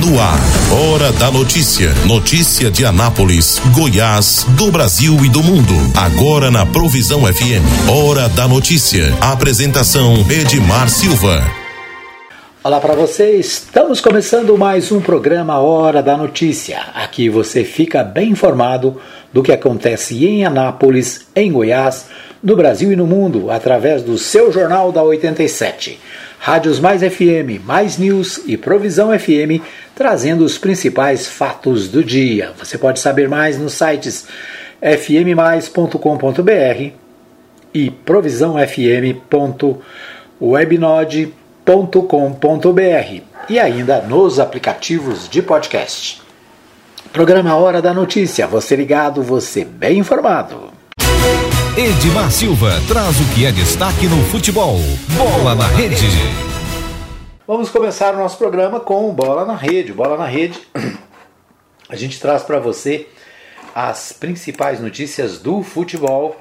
No ar, Hora da Notícia. Notícia de Anápolis, Goiás, do Brasil e do mundo. Agora na Provisão FM. Hora da Notícia. Apresentação Edmar Silva. Olá para você, estamos começando mais um programa Hora da Notícia. Aqui você fica bem informado do que acontece em Anápolis, em Goiás, no Brasil e no mundo, através do seu Jornal da 87. Rádios Mais FM, Mais News e Provisão FM, trazendo os principais fatos do dia. Você pode saber mais nos sites fmmais.com.br e provisãofm.webnode.com.br e ainda nos aplicativos de podcast. Programa Hora da Notícia, você ligado, você bem informado. Edmar Silva traz o que é destaque no futebol. Bola na rede. Vamos começar o nosso programa com Bola na Rede. Bola na Rede, a gente traz para você as principais notícias do futebol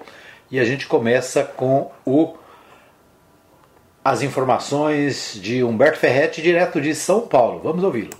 e a gente começa com o as informações de Humberto Ferretti, direto de São Paulo. Vamos ouvi-lo.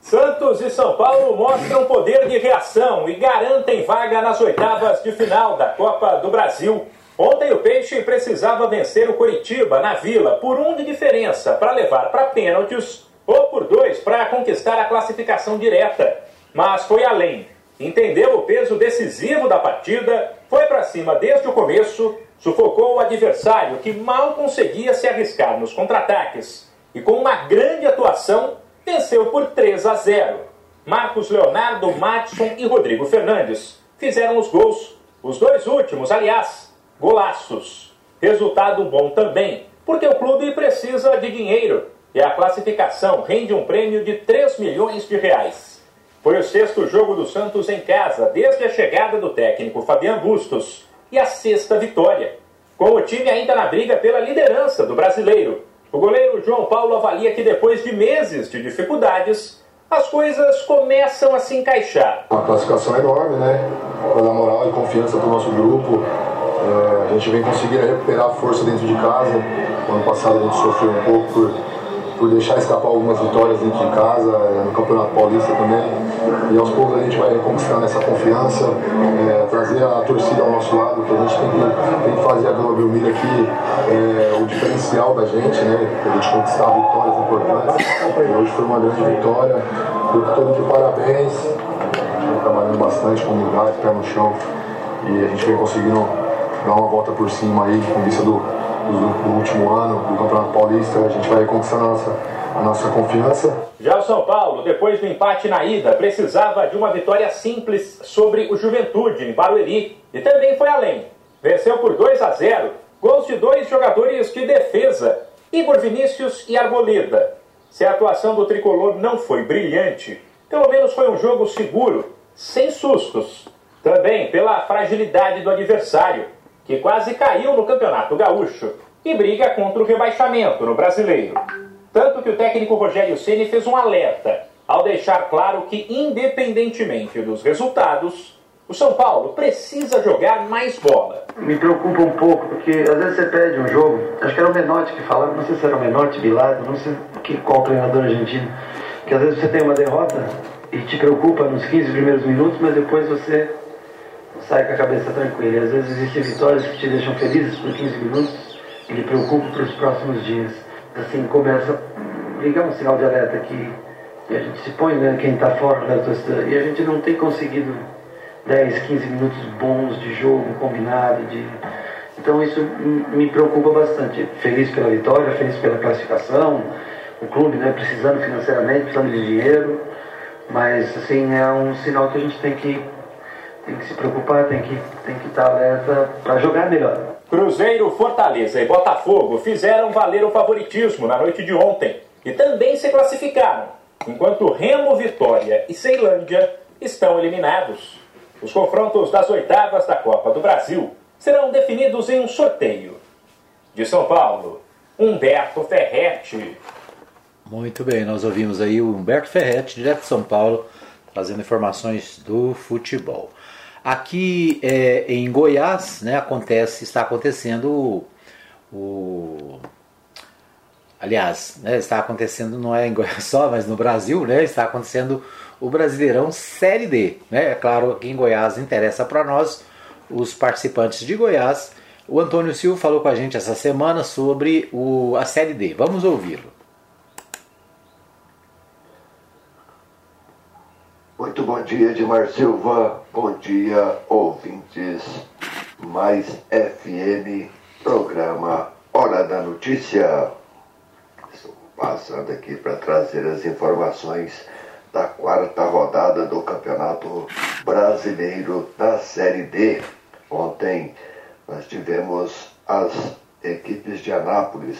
Santos e São Paulo mostram poder de reação e garantem vaga nas oitavas de final da Copa do Brasil. Ontem o Peixe precisava vencer o Coritiba na Vila por um de diferença para levar para pênaltis ou por dois para conquistar a classificação direta. Mas foi além. Entendeu o peso decisivo da partida, foi para cima desde o começo, sufocou o adversário que mal conseguia se arriscar nos contra-ataques e com uma grande atuação venceu por 3 a 0. Marcos Leonardo, Matson e Rodrigo Fernandes fizeram os gols. Os dois últimos, aliás, golaços. Resultado bom também, porque o clube precisa de dinheiro e a classificação rende um prêmio de 3 milhões de reais. Foi o sexto jogo do Santos em casa desde a chegada do técnico Fabiano Bustos e a sexta vitória, com o time ainda na briga pela liderança do brasileiro o goleiro João Paulo avalia que depois de meses de dificuldades, as coisas começam a se encaixar. Uma classificação enorme, né? Para moral e confiança para o nosso grupo. É, a gente vem conseguindo recuperar a força dentro de casa. O ano passado a gente sofreu um pouco por por deixar escapar algumas vitórias dentro de casa, eh, no Campeonato Paulista também. E aos poucos a gente vai conquistando essa confiança, é, trazer a torcida ao nosso lado, que a gente tem que, tem que fazer a Vila Belmiro aqui é, o diferencial da gente, né? A gente conquistar vitórias importantes. E hoje foi uma grande vitória. Grupo todo de parabéns. Trabalhando bastante com humildade, pé no chão. E a gente vem conseguindo dar uma volta por cima aí, com vista do, do, do último ano do Campeonato Paulista, a gente vai conquistando a nossa, a nossa confiança. Já o São Paulo, depois do empate na ida, precisava de uma vitória simples sobre o Juventude em Barueri e também foi além. Venceu por 2 a 0, gols de dois jogadores de defesa, Igor Vinícius e Arboleda. Se a atuação do tricolor não foi brilhante, pelo menos foi um jogo seguro, sem sustos. Também pela fragilidade do adversário que quase caiu no Campeonato Gaúcho e briga contra o rebaixamento no Brasileiro. Tanto que o técnico Rogério Ceni fez um alerta ao deixar claro que, independentemente dos resultados, o São Paulo precisa jogar mais bola. Me preocupa um pouco, porque às vezes você perde um jogo, acho que era o Menotti que falava, não sei se era o Menotti, Bilardo, não sei que, qual treinador argentino, que às vezes você tem uma derrota e te preocupa nos 15 primeiros minutos, mas depois você sai com a cabeça tranquila. E às vezes existem vitórias que te deixam felizes por 15 minutos e lhe preocupam para os próximos dias. Assim começa ligar um sinal de alerta que, que a gente se põe, né, quem está fora da torcida, e a gente não tem conseguido 10, 15 minutos bons de jogo combinado. De... Então isso me preocupa bastante. Feliz pela vitória, feliz pela classificação, o clube né, precisando financeiramente, precisando de dinheiro, mas assim é um sinal que a gente tem que tem que se preocupar, tem que, tem que estar alerta para jogar melhor. Cruzeiro, Fortaleza e Botafogo fizeram valer o favoritismo na noite de ontem e também se classificaram, enquanto Remo, Vitória e Ceilândia estão eliminados. Os confrontos das oitavas da Copa do Brasil serão definidos em um sorteio. De São Paulo, Humberto Ferretti. Muito bem, nós ouvimos aí o Humberto Ferretti, direto de São Paulo, trazendo informações do futebol. Aqui é, em Goiás, né, acontece, está acontecendo o, o, aliás, né, está acontecendo não é em Goiás só, mas no Brasil, né, está acontecendo o Brasileirão Série D. Né? É claro que em Goiás interessa para nós, os participantes de Goiás. O Antônio Silva falou com a gente essa semana sobre o, a Série D. Vamos ouvi-lo. Muito bom dia, Edmar Silva. Bom dia, ouvintes. Mais FM, programa Hora da Notícia. Estou passando aqui para trazer as informações da quarta rodada do Campeonato Brasileiro da Série D. Ontem nós tivemos as equipes de Anápolis.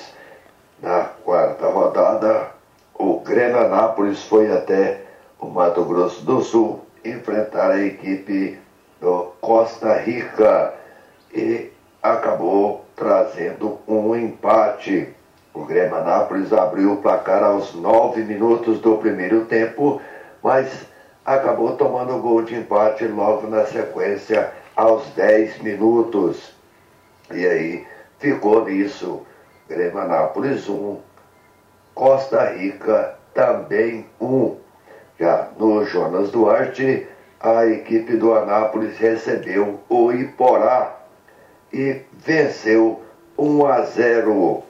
Na quarta rodada, o Grêmio Anápolis foi até o Mato Grosso do Sul enfrentar a equipe do Costa Rica e acabou trazendo um empate. O Grêmio Anápolis abriu o placar aos nove minutos do primeiro tempo, mas acabou tomando o gol de empate logo na sequência aos dez minutos. E aí ficou nisso. Grêmio Anápolis 1, um, Costa Rica também 1. Um. Já no Jonas Duarte, a equipe do Anápolis recebeu o Iporá e venceu 1 a 0.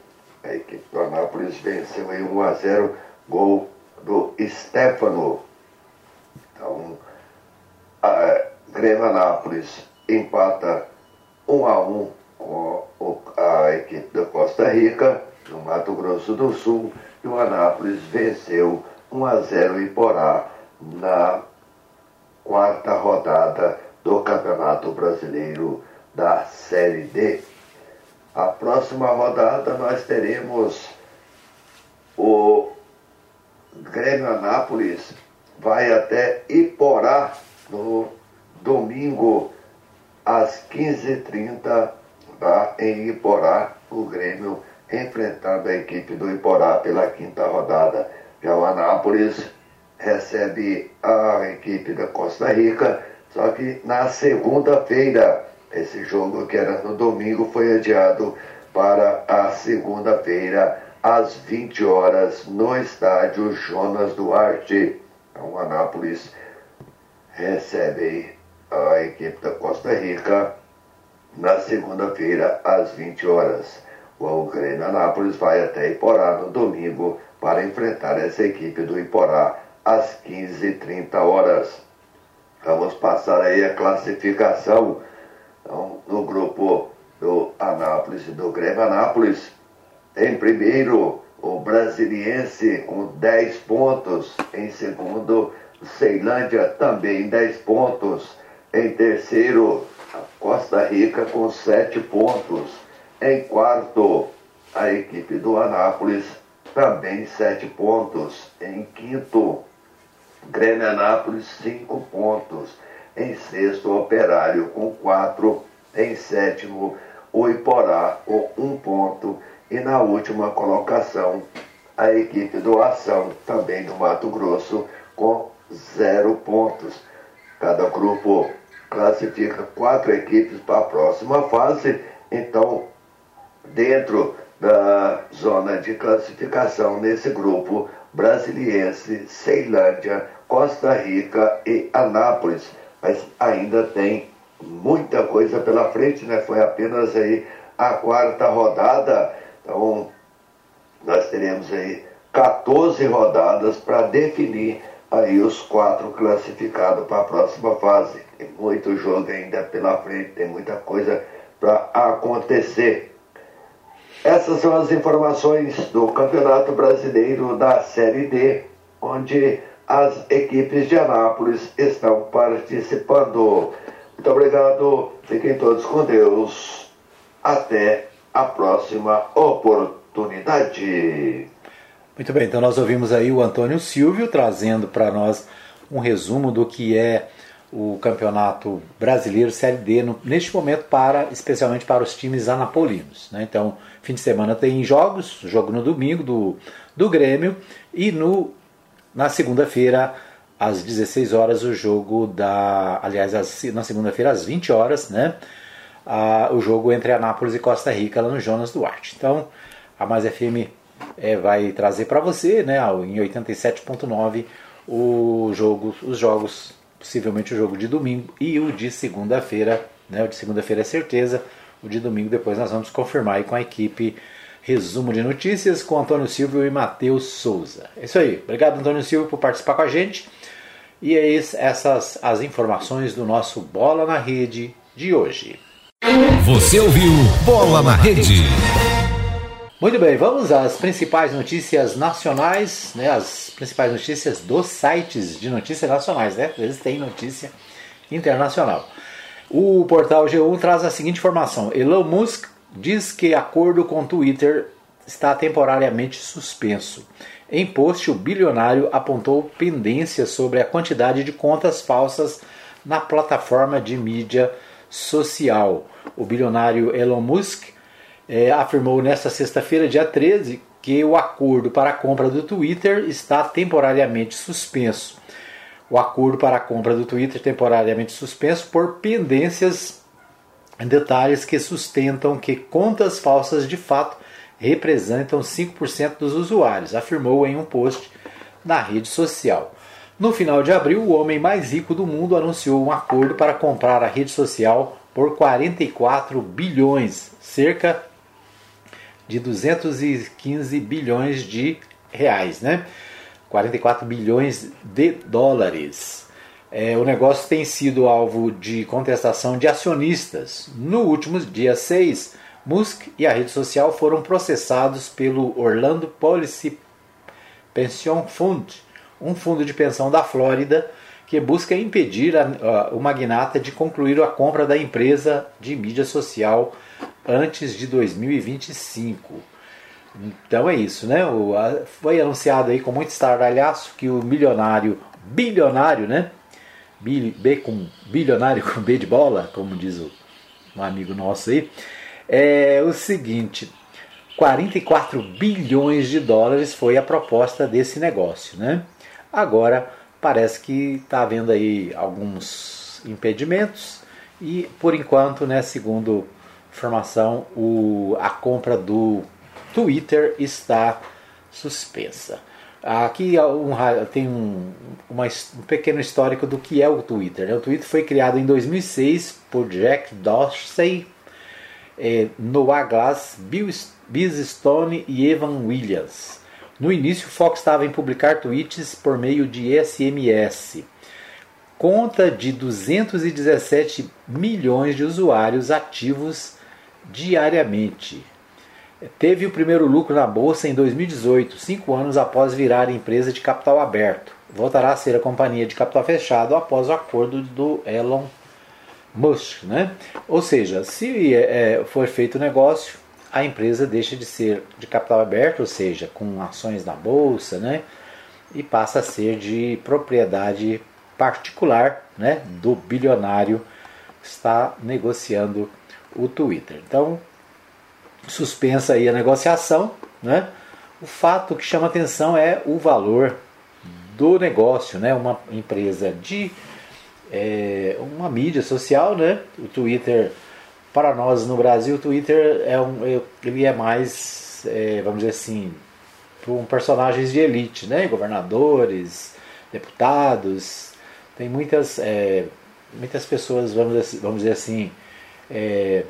A equipe do Anápolis venceu em 1 a 0, gol do Stefano. Então, a Grêmio Anápolis empata 1 a 1 com a equipe da Costa Rica, no Mato Grosso do Sul, e o Anápolis venceu 1 a 0 em Porá na quarta rodada do Campeonato Brasileiro da Série D. A próxima rodada nós teremos o Grêmio Anápolis vai até Iporá no domingo às 15h30 lá em Iporá, o Grêmio enfrentando a equipe do Iporá pela quinta rodada. Já o Anápolis recebe a equipe da Costa Rica, só que na segunda-feira esse jogo, que era no domingo, foi adiado para a segunda-feira, às 20 horas, no estádio Jonas Duarte. Então, Anápolis recebe a equipe da Costa Rica na segunda-feira, às 20 horas. O Grêmio Anápolis vai até Iporá no domingo para enfrentar essa equipe do Iporá às 15h30 horas. Vamos passar aí a classificação. Então, no grupo do Anápolis e do Grêmio Anápolis, em primeiro o Brasiliense com 10 pontos, em segundo Ceilândia também 10 pontos, em terceiro Costa Rica com 7 pontos, em quarto a equipe do Anápolis também 7 pontos, em quinto Grêmio Anápolis 5 pontos em sexto, Operário com quatro. Em sétimo, o Iporá com um ponto. E na última colocação, a equipe do Ação, também do Mato Grosso, com zero pontos. Cada grupo classifica quatro equipes para a próxima fase. Então, dentro da zona de classificação nesse grupo, Brasiliense, Ceilândia, Costa Rica e Anápolis mas ainda tem muita coisa pela frente, né? Foi apenas aí a quarta rodada, então nós teremos aí 14 rodadas para definir aí os quatro classificados para a próxima fase. Tem muito jogo ainda pela frente, tem muita coisa para acontecer. Essas são as informações do Campeonato Brasileiro da Série D, onde as equipes de Anápolis estão participando. Muito obrigado, fiquem todos com Deus. Até a próxima oportunidade. Muito bem, então nós ouvimos aí o Antônio Silvio trazendo para nós um resumo do que é o Campeonato Brasileiro Série D no, neste momento para especialmente para os times anapolinos. Né? Então, fim de semana tem jogos, jogo no domingo do, do Grêmio e no na segunda-feira, às 16 horas, o jogo da. Aliás, na segunda-feira, às 20 horas, né? o jogo entre Anápolis e Costa Rica, lá no Jonas Duarte. Então, a Mais FM é, vai trazer para você, né, em 87.9, o jogo, os jogos, possivelmente o jogo de domingo e o de segunda-feira, né, o de segunda-feira é certeza, o de domingo depois nós vamos confirmar aí com a equipe Resumo de Notícias com Antônio Silvio e Matheus Souza. É isso aí. Obrigado, Antônio Silvio, por participar com a gente. E é isso, essas as informações do nosso Bola na Rede de hoje. Você ouviu Bola na Rede. Muito bem, vamos às principais notícias nacionais, né, as principais notícias dos sites de notícias nacionais, né? Às vezes tem notícia internacional. O portal G1 traz a seguinte informação: Elon Musk diz que acordo com Twitter está temporariamente suspenso. Em post, o bilionário apontou pendências sobre a quantidade de contas falsas na plataforma de mídia social. O bilionário Elon Musk é, afirmou nesta sexta-feira, dia 13, que o acordo para a compra do Twitter está temporariamente suspenso. O acordo para a compra do Twitter temporariamente suspenso por pendências em detalhes que sustentam que contas falsas de fato representam 5% dos usuários, afirmou em um post na rede social. No final de abril, o homem mais rico do mundo anunciou um acordo para comprar a rede social por 44 bilhões, cerca de 215 bilhões de reais, né? 44 bilhões de dólares. É, o negócio tem sido alvo de contestação de acionistas. No último dia 6, Musk e a rede social foram processados pelo Orlando Policy Pension Fund, um fundo de pensão da Flórida que busca impedir a, a, o magnata de concluir a compra da empresa de mídia social antes de 2025. Então é isso, né? O, a, foi anunciado aí com muito estardalhaço que o milionário, bilionário, né? B com bilionário com B de bola, como diz o, um amigo nosso aí, é o seguinte: 44 bilhões de dólares foi a proposta desse negócio, né? Agora parece que está havendo aí alguns impedimentos e por enquanto, né, segundo informação, o, a compra do Twitter está suspensa. Aqui um, tem um, uma, um pequeno histórico do que é o Twitter. Né? O Twitter foi criado em 2006 por Jack Dorsey, eh, Noah Glass, Bill, Biz Stone e Evan Williams. No início, o Fox estava em publicar tweets por meio de SMS. Conta de 217 milhões de usuários ativos diariamente. Teve o primeiro lucro na bolsa em 2018, cinco anos após virar empresa de capital aberto. Voltará a ser a companhia de capital fechado após o acordo do Elon Musk. Né? Ou seja, se é, for feito o negócio, a empresa deixa de ser de capital aberto, ou seja, com ações na bolsa, né? e passa a ser de propriedade particular né? do bilionário que está negociando o Twitter. Então, suspensa aí a negociação, né? O fato que chama atenção é o valor do negócio, né? Uma empresa de é, uma mídia social, né? O Twitter para nós no Brasil, o Twitter é um, é, ele é mais, é, vamos dizer assim, um personagens de elite, né? Governadores, deputados, tem muitas é, muitas pessoas, vamos vamos dizer assim, é,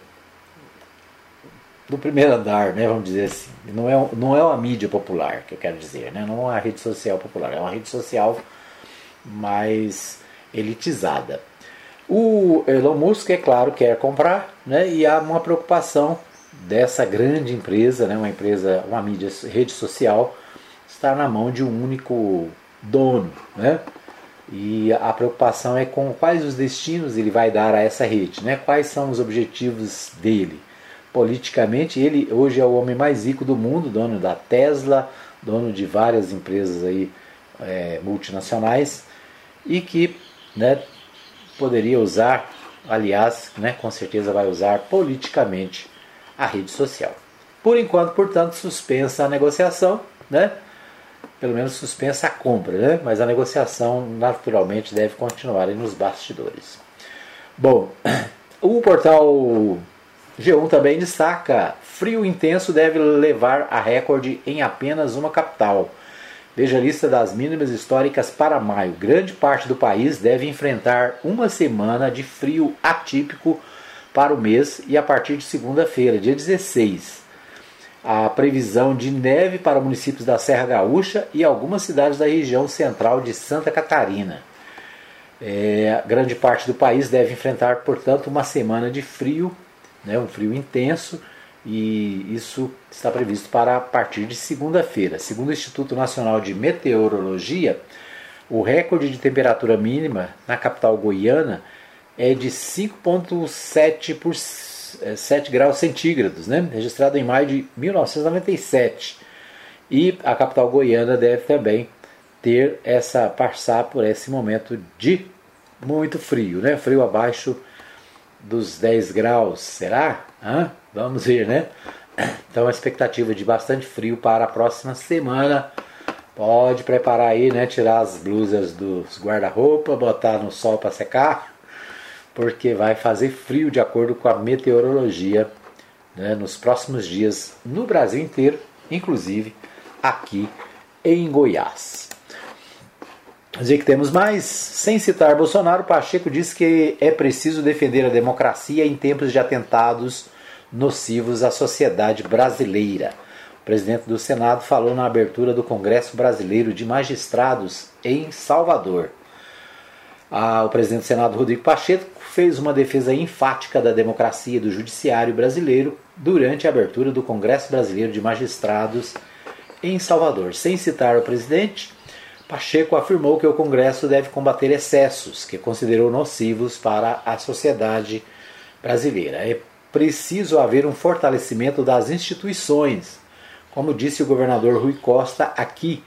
do primeiro andar, né, vamos dizer assim. Não é, não é uma mídia popular, que eu quero dizer, né? não é uma rede social popular, é uma rede social mais elitizada. O Elon Musk, é claro, quer comprar, né, e há uma preocupação dessa grande empresa, né, uma empresa, uma mídia, rede social, estar na mão de um único dono, né? E a preocupação é com quais os destinos ele vai dar a essa rede, né? Quais são os objetivos dele? politicamente. Ele hoje é o homem mais rico do mundo, dono da Tesla, dono de várias empresas aí, é, multinacionais e que né, poderia usar, aliás, né, com certeza vai usar politicamente a rede social. Por enquanto, portanto, suspensa a negociação, né? Pelo menos suspensa a compra, né? mas a negociação naturalmente deve continuar nos bastidores. Bom, o portal G1 também destaca: frio intenso deve levar a recorde em apenas uma capital. Veja a lista das mínimas históricas para maio. Grande parte do país deve enfrentar uma semana de frio atípico para o mês e a partir de segunda-feira, dia 16. A previsão de neve para municípios da Serra Gaúcha e algumas cidades da região central de Santa Catarina. É, grande parte do país deve enfrentar, portanto, uma semana de frio, né, um frio intenso, e isso está previsto para a partir de segunda-feira. Segundo o Instituto Nacional de Meteorologia, o recorde de temperatura mínima na capital goiana é de 5,7 por 7 graus centígrados, né? registrado em maio de 1997. E a capital goiana deve também ter essa passar por esse momento de muito frio, né? Frio abaixo dos 10 graus, será? Hã? Vamos ver, né? Então a expectativa de bastante frio para a próxima semana. Pode preparar aí, né? Tirar as blusas dos guarda-roupa, botar no sol para secar, porque vai fazer frio de acordo com a meteorologia né, nos próximos dias no Brasil inteiro, inclusive aqui em Goiás. Dizer que temos mais, sem citar Bolsonaro, Pacheco disse que é preciso defender a democracia em tempos de atentados nocivos à sociedade brasileira. O presidente do Senado falou na abertura do Congresso Brasileiro de Magistrados em Salvador. Ah, o presidente do Senado, Rodrigo Pacheco, fez uma defesa enfática da democracia e do judiciário brasileiro durante a abertura do Congresso Brasileiro de Magistrados em Salvador. Sem citar o presidente, Pacheco afirmou que o Congresso deve combater excessos que considerou nocivos para a sociedade brasileira. É preciso haver um fortalecimento das instituições. Como disse o governador Rui Costa aqui,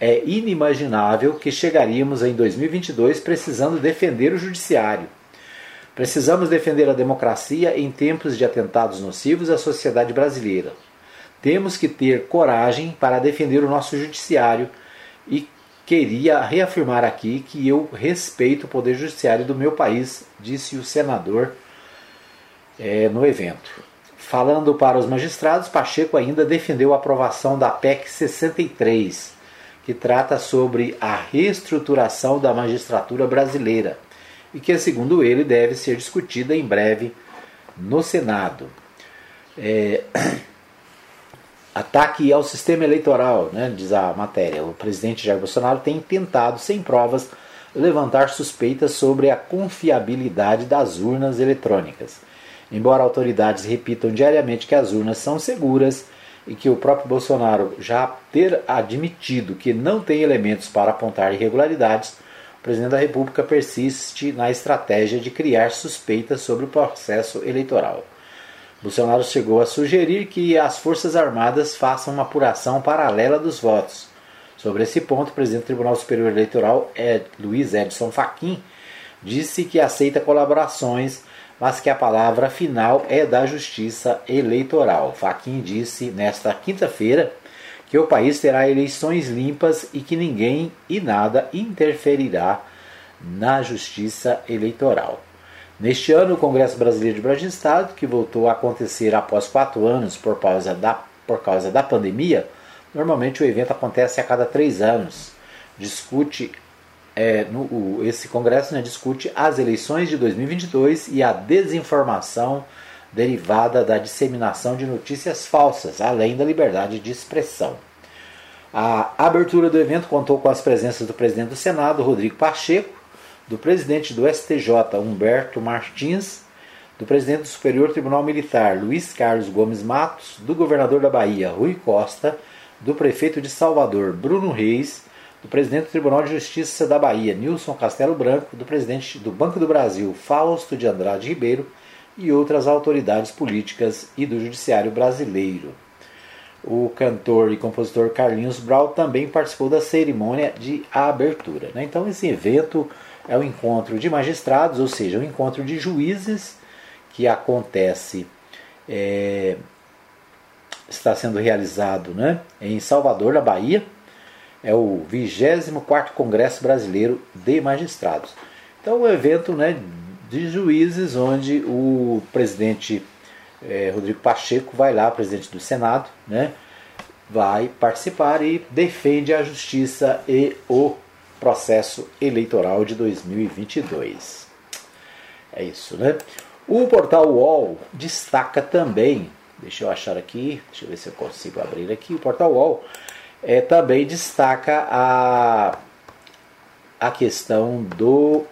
é inimaginável que chegaríamos em 2022 precisando defender o judiciário. Precisamos defender a democracia em tempos de atentados nocivos à sociedade brasileira. Temos que ter coragem para defender o nosso judiciário e queria reafirmar aqui que eu respeito o poder judiciário do meu país, disse o senador é, no evento. Falando para os magistrados, Pacheco ainda defendeu a aprovação da PEC 63, que trata sobre a reestruturação da magistratura brasileira e que, segundo ele, deve ser discutida em breve no Senado. É... Ataque ao sistema eleitoral, né, diz a matéria. O presidente Jair Bolsonaro tem tentado, sem provas, levantar suspeitas sobre a confiabilidade das urnas eletrônicas. Embora autoridades repitam diariamente que as urnas são seguras e que o próprio Bolsonaro já ter admitido que não tem elementos para apontar irregularidades, presidente da República persiste na estratégia de criar suspeitas sobre o processo eleitoral. Bolsonaro chegou a sugerir que as Forças Armadas façam uma apuração paralela dos votos. Sobre esse ponto, o presidente do Tribunal Superior Eleitoral, Ed, Luiz Edson Fachin, disse que aceita colaborações mas que a palavra final é da Justiça Eleitoral. Faquin disse nesta quinta-feira que o país terá eleições limpas e que ninguém e nada interferirá na Justiça Eleitoral. Neste ano, o Congresso Brasileiro de Estado, que voltou a acontecer após quatro anos por causa da, por causa da pandemia, normalmente o evento acontece a cada três anos. Discute é, no, o, esse congresso né, discute as eleições de 2022 e a desinformação derivada da disseminação de notícias falsas, além da liberdade de expressão. A abertura do evento contou com as presenças do presidente do Senado, Rodrigo Pacheco, do presidente do STJ, Humberto Martins, do presidente do Superior Tribunal Militar, Luiz Carlos Gomes Matos, do governador da Bahia, Rui Costa, do prefeito de Salvador, Bruno Reis, do presidente do Tribunal de Justiça da Bahia, Nilson Castelo Branco, do presidente do Banco do Brasil, Fausto de Andrade Ribeiro, e outras autoridades políticas e do Judiciário brasileiro. O cantor e compositor Carlinhos Brau também participou da cerimônia de abertura. Né? Então, esse evento é o um encontro de magistrados, ou seja, um encontro de juízes que acontece, é, está sendo realizado né, em Salvador, na Bahia é o 24 Congresso Brasileiro de Magistrados. Então, um evento né, de juízes onde o presidente é, Rodrigo Pacheco vai lá, presidente do Senado, né? vai participar e defende a justiça e o processo eleitoral de 2022. É isso, né? O portal UOL destaca também, deixa eu achar aqui, deixa eu ver se eu consigo abrir aqui, o portal UOL é, também destaca a, a questão do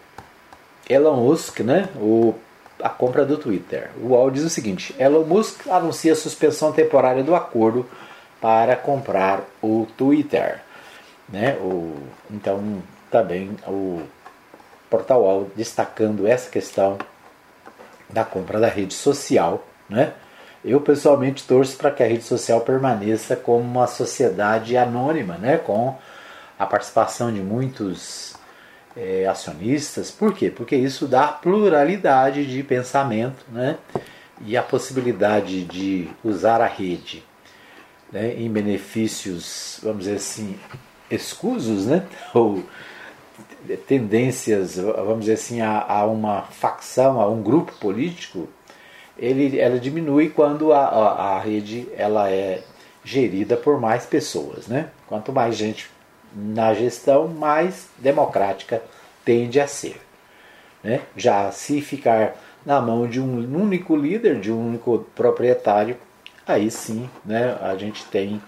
Elon Musk, né? O, a compra do Twitter. O UOL diz o seguinte: Elon Musk anuncia suspensão temporária do acordo para comprar o Twitter. Né? O, então, também o Portal UOL destacando essa questão da compra da rede social. Né? Eu pessoalmente torço para que a rede social permaneça como uma sociedade anônima, né? com a participação de muitos é, acionistas. Por quê? Porque isso dá pluralidade de pensamento né? e a possibilidade de usar a rede né, em benefícios, vamos dizer assim, escusos, né, ou tendências, vamos dizer assim, a, a uma facção, a um grupo político, ele, ela diminui quando a, a, a, rede ela é gerida por mais pessoas. Né? Quanto mais gente na gestão, mais democrática tende a ser. Né? Já se ficar na mão de um único líder, de um único proprietário, aí sim né, a gente tem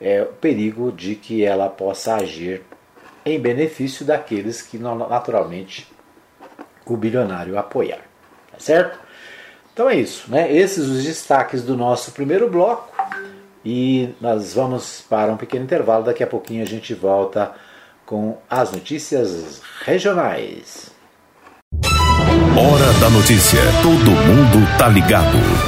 é, o perigo de que ela possa agir em benefício daqueles que naturalmente o bilionário apoiar. Tá certo? Então é isso, né? Esses os destaques do nosso primeiro bloco. E nós vamos para um pequeno intervalo. Daqui a pouquinho a gente volta com as notícias regionais. Hora da notícia. Todo mundo tá ligado.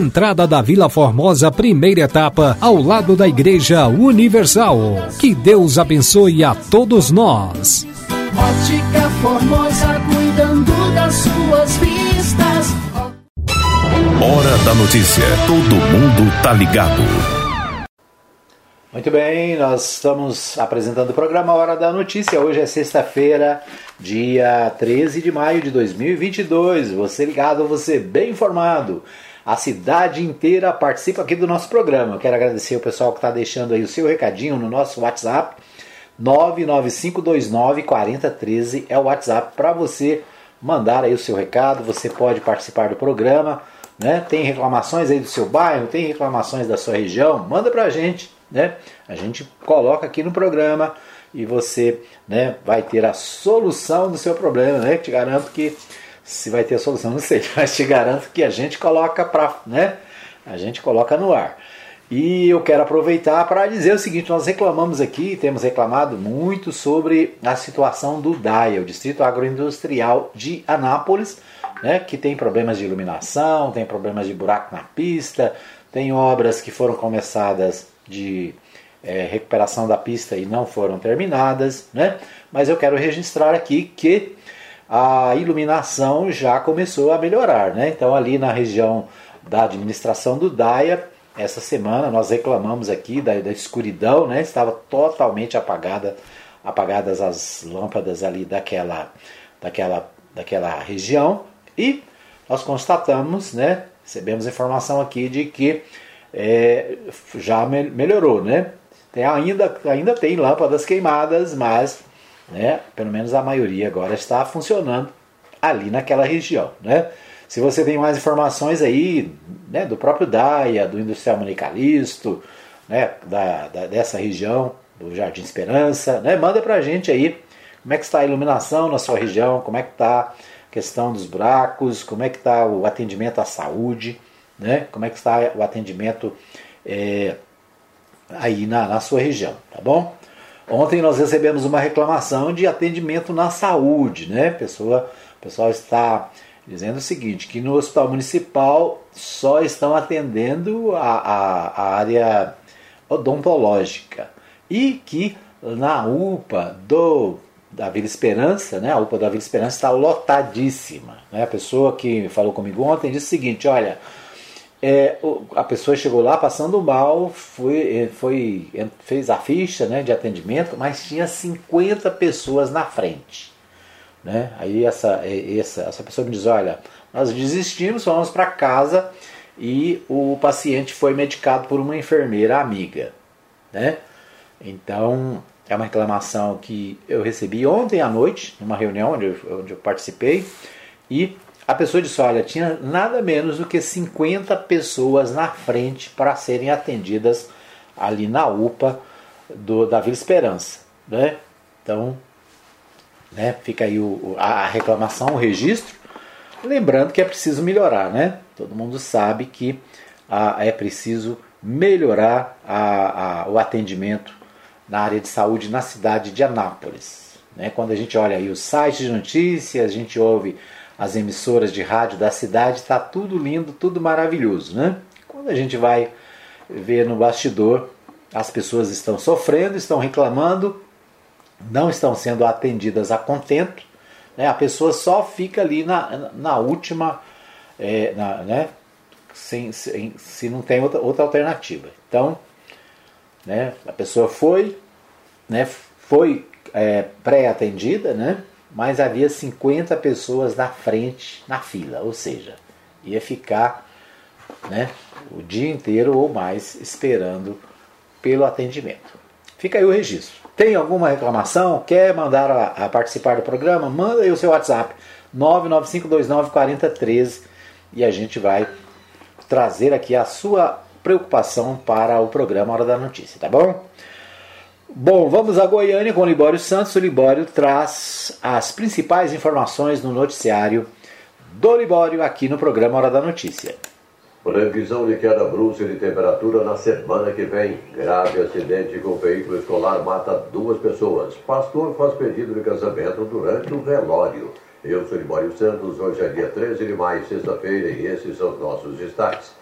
entrada da Vila Formosa, primeira etapa, ao lado da Igreja Universal. Que Deus abençoe a todos nós. Ótica Formosa, cuidando das suas vistas. Hora da notícia. Todo mundo tá ligado. Muito bem, nós estamos apresentando o programa Hora da Notícia. Hoje é sexta-feira, dia 13 de maio de 2022. Você ligado, você bem informado. A cidade inteira participa aqui do nosso programa. Eu quero agradecer o pessoal que está deixando aí o seu recadinho no nosso WhatsApp. 995294013 é o WhatsApp para você mandar aí o seu recado. Você pode participar do programa. Né? Tem reclamações aí do seu bairro, tem reclamações da sua região, manda para a gente. Né? A gente coloca aqui no programa e você né, vai ter a solução do seu problema. Né? Te garanto que se vai ter solução, não sei, mas te garanto que a gente coloca para, né? A gente coloca no ar. E eu quero aproveitar para dizer o seguinte: nós reclamamos aqui, temos reclamado muito sobre a situação do DAIA, o Distrito Agroindustrial de Anápolis, né, que tem problemas de iluminação, tem problemas de buraco na pista, tem obras que foram começadas de é, recuperação da pista e não foram terminadas, né? Mas eu quero registrar aqui que a iluminação já começou a melhorar, né? Então ali na região da administração do DAIA, essa semana nós reclamamos aqui da, da escuridão, né? Estava totalmente apagada, apagadas as lâmpadas ali daquela, daquela, daquela região e nós constatamos, né? Recebemos informação aqui de que é, já me melhorou, né? Tem, ainda, ainda tem lâmpadas queimadas, mas né, pelo menos a maioria agora está funcionando ali naquela região. Né? Se você tem mais informações aí né, do próprio DAIA, do Industrial Manicalisto, né, da, da, dessa região, do Jardim Esperança, né, manda para a gente aí como é que está a iluminação na sua região, como é que está a questão dos buracos, como é que está o atendimento à saúde, né, como é que está o atendimento é, aí na, na sua região, tá bom? Ontem nós recebemos uma reclamação de atendimento na saúde, né? Pessoa, o pessoal está dizendo o seguinte, que no hospital municipal só estão atendendo a, a, a área odontológica e que na UPA do da Vila Esperança, né? A UPA da Vila Esperança está lotadíssima. Né? A pessoa que falou comigo ontem disse o seguinte: olha, é, a pessoa chegou lá passando mal, foi, é, foi, é, fez a ficha né, de atendimento, mas tinha 50 pessoas na frente. Né? Aí essa, é, essa, essa pessoa me diz, olha, nós desistimos, fomos para casa e o paciente foi medicado por uma enfermeira amiga. Né? Então, é uma reclamação que eu recebi ontem à noite, numa reunião onde eu, onde eu participei, e a pessoa disse: olha, tinha nada menos do que 50 pessoas na frente para serem atendidas ali na UPA do, da Vila Esperança. Né? Então, né, fica aí o, a reclamação, o registro. Lembrando que é preciso melhorar, né? Todo mundo sabe que a, é preciso melhorar a, a, o atendimento na área de saúde na cidade de Anápolis. Né? Quando a gente olha aí os sites de notícias, a gente ouve as emissoras de rádio da cidade, está tudo lindo, tudo maravilhoso, né? Quando a gente vai ver no bastidor, as pessoas estão sofrendo, estão reclamando, não estão sendo atendidas a contento, né? a pessoa só fica ali na, na última, é, na, né? Sem, sem, se não tem outra, outra alternativa. Então, né? a pessoa foi, né? foi é, pré-atendida, né? Mas havia 50 pessoas na frente, na fila, ou seja, ia ficar né, o dia inteiro ou mais esperando pelo atendimento. Fica aí o registro. Tem alguma reclamação? Quer mandar a, a participar do programa? Manda aí o seu WhatsApp 995294013 e a gente vai trazer aqui a sua preocupação para o programa Hora da Notícia, tá bom? Bom, vamos a Goiânia com o Libório Santos. O Libório traz as principais informações no noticiário do Libório aqui no programa Hora da Notícia. Previsão de queda brusca de temperatura na semana que vem. Grave acidente com veículo escolar mata duas pessoas. Pastor faz pedido de casamento durante o velório. Eu sou Libório Santos, hoje é dia 13 de maio, sexta-feira, e esses são os nossos destaques.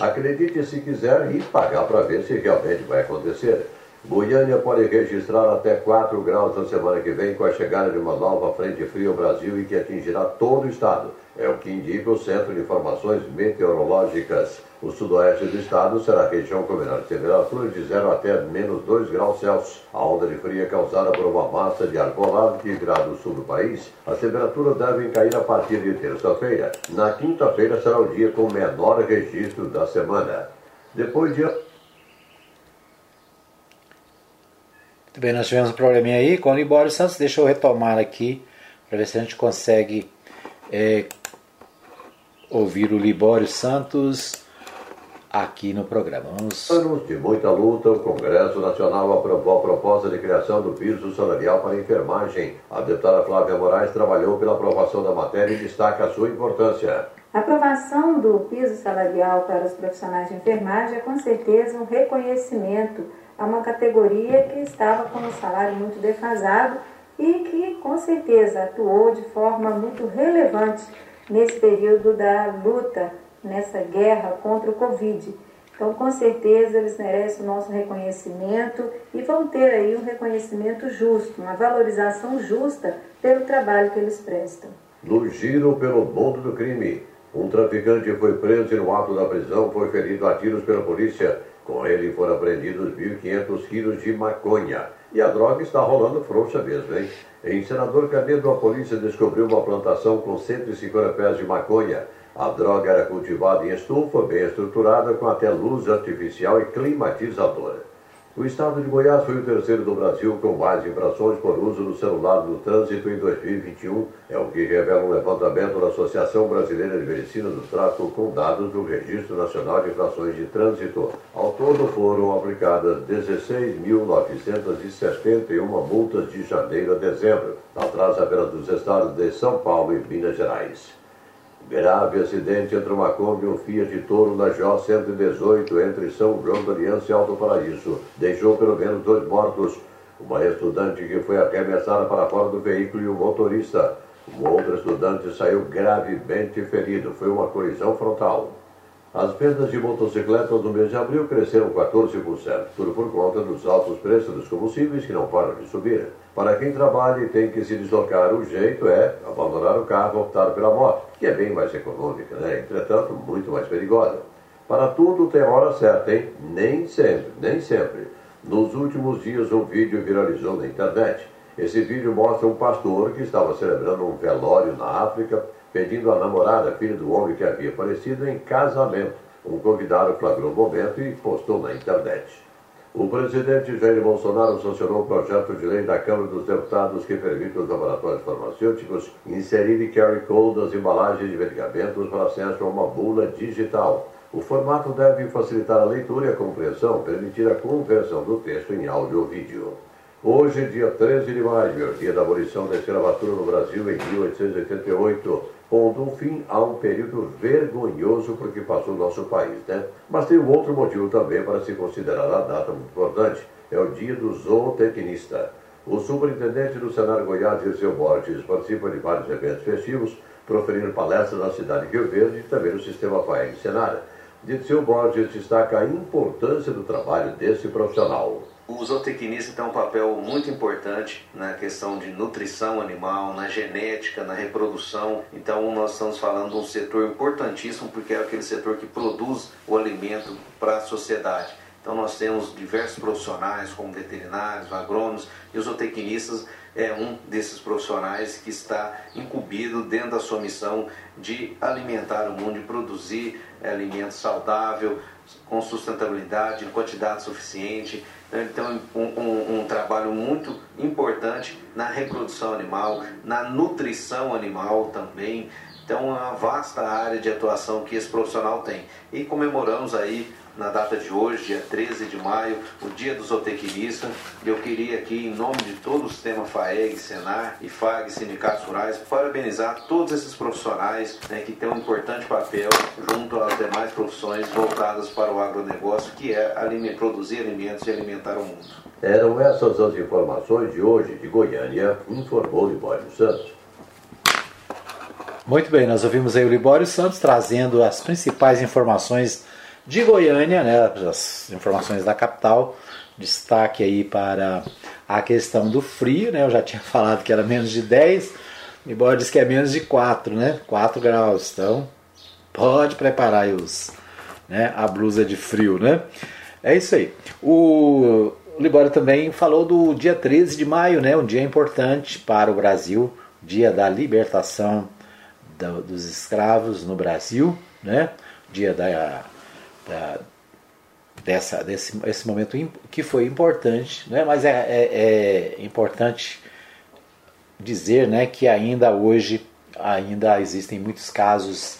Acredite se quiser e pagar para ver se realmente vai acontecer. Goiânia pode registrar até 4 graus na semana que vem com a chegada de uma nova frente fria ao Brasil e que atingirá todo o estado. É o que indica o Centro de Informações Meteorológicas. O sudoeste do estado será a região com menor temperatura de 0 até menos 2 graus Celsius. A onda de fria causada por uma massa de ar polar que virá do sul do país, as temperaturas devem cair a partir de terça-feira. Na quinta-feira será o dia com menor registro da semana. Depois de Muito bem, nós tivemos um probleminha aí com o Libório Santos. Deixa eu retomar aqui para ver se a gente consegue é, ouvir o Libório Santos aqui no programa. Vamos... Anos de muita luta, o Congresso Nacional aprovou a proposta de criação do piso salarial para a enfermagem. A deputada Flávia Moraes trabalhou pela aprovação da matéria e destaca a sua importância. A aprovação do piso salarial para os profissionais de enfermagem é com certeza um reconhecimento a uma categoria que estava com um salário muito defasado e que com certeza atuou de forma muito relevante nesse período da luta, nessa guerra contra o Covid. Então, com certeza, eles merecem o nosso reconhecimento e vão ter aí um reconhecimento justo, uma valorização justa pelo trabalho que eles prestam. No giro pelo mundo do crime, um traficante foi preso e no ato da prisão foi ferido a tiros pela polícia. Com ele foram apreendidos 1.500 quilos de maconha. E a droga está rolando frouxa mesmo, hein? Em Senador Canedo, a polícia descobriu uma plantação com 150 pés de maconha. A droga era cultivada em estufa, bem estruturada, com até luz artificial e climatizadora. O estado de Goiás foi o terceiro do Brasil com mais infrações por uso do celular no trânsito em 2021, é o que revela um levantamento da Associação Brasileira de Medicina do Tráfico com dados do Registro Nacional de Infrações de Trânsito. Ao todo foram aplicadas 16.971 multas de janeiro a dezembro, atrás apenas dos estados de São Paulo e Minas Gerais. Grave acidente entre uma Kombi e um Fiat Toro na Jó 118 entre São João do Aliança e Alto Paraíso. Deixou pelo menos dois mortos. Uma estudante que foi arremessada para fora do veículo e o um motorista. Um outro estudante saiu gravemente ferido. Foi uma colisão frontal. As vendas de motocicletas no mês de abril cresceram 14%, tudo por conta dos altos preços dos combustíveis que não param de subir. Para quem trabalha e tem que se deslocar, o jeito é abandonar o carro e optar pela moto, que é bem mais econômica, né? entretanto, muito mais perigosa. Para tudo tem hora certa, hein? Nem sempre, nem sempre. Nos últimos dias, um vídeo viralizou na internet. Esse vídeo mostra um pastor que estava celebrando um velório na África pedindo a namorada, filha do homem que havia falecido, em casamento. Um convidado flagrou o momento e postou na internet. O presidente Jair Bolsonaro sancionou o projeto de lei da Câmara dos Deputados que permite aos laboratórios farmacêuticos inserirem QR Code nas embalagens de medicamentos para acesso a uma bula digital. O formato deve facilitar a leitura e a compreensão, permitir a conversão do texto em áudio ou vídeo. Hoje, dia 13 de maio, dia da abolição da escravatura no Brasil em 1888, pondo um fim a um período vergonhoso por que passou o nosso país, né? Mas tem um outro motivo também para se considerar a data muito importante, é o dia do zootecnista. O superintendente do Senar Goiás, Dirceu Borges, participa de vários eventos festivos, proferindo palestras na cidade de Rio Verde e também no sistema FAEG Senar. Dirceu Borges destaca a importância do trabalho desse profissional. O zootecnista tem um papel muito importante na questão de nutrição animal, na genética, na reprodução. Então, nós estamos falando de um setor importantíssimo porque é aquele setor que produz o alimento para a sociedade. Então, nós temos diversos profissionais, como veterinários, agrônomos, e zootecnistas é um desses profissionais que está incumbido dentro da sua missão de alimentar o mundo, de produzir alimento saudável, com sustentabilidade, em quantidade suficiente. Então, ele tem um, um, um, trabalho muito importante na reprodução animal, na nutrição animal também. Então, é uma vasta área de atuação que esse profissional tem. E comemoramos aí na data de hoje, dia 13 de maio, o Dia do Zootecnista. Eu queria aqui, em nome de todo o sistema FAEG, Senar e FAG, sindicatos rurais, parabenizar todos esses profissionais né, que têm um importante papel junto às demais profissões voltadas para o agronegócio, que é produzir alimentos e alimentar o mundo. Eram essas as informações de hoje de Goiânia, informou Libório Santos. Muito bem, nós ouvimos aí o Libório Santos trazendo as principais informações de Goiânia, né, as informações da capital, destaque aí para a questão do frio, né, eu já tinha falado que era menos de 10, embora diz que é menos de 4, né, 4 graus, então pode preparar aí os, né, a blusa de frio, né, é isso aí. O Libório também falou do dia 13 de maio, né, um dia importante para o Brasil, dia da libertação dos escravos no Brasil, né, dia da da, dessa, desse esse momento que foi importante, né? mas é, é, é importante dizer né, que ainda hoje ainda existem muitos casos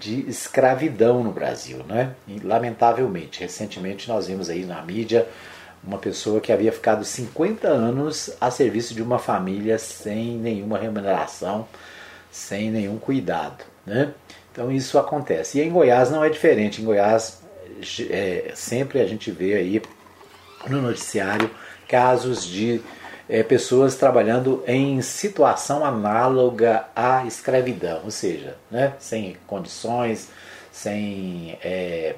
de escravidão no Brasil, né? Lamentavelmente. Recentemente nós vimos aí na mídia uma pessoa que havia ficado 50 anos a serviço de uma família sem nenhuma remuneração, sem nenhum cuidado, né? Então isso acontece. E em Goiás não é diferente. Em Goiás é, sempre a gente vê aí no noticiário casos de é, pessoas trabalhando em situação análoga à escravidão, ou seja, né, sem condições, sem é,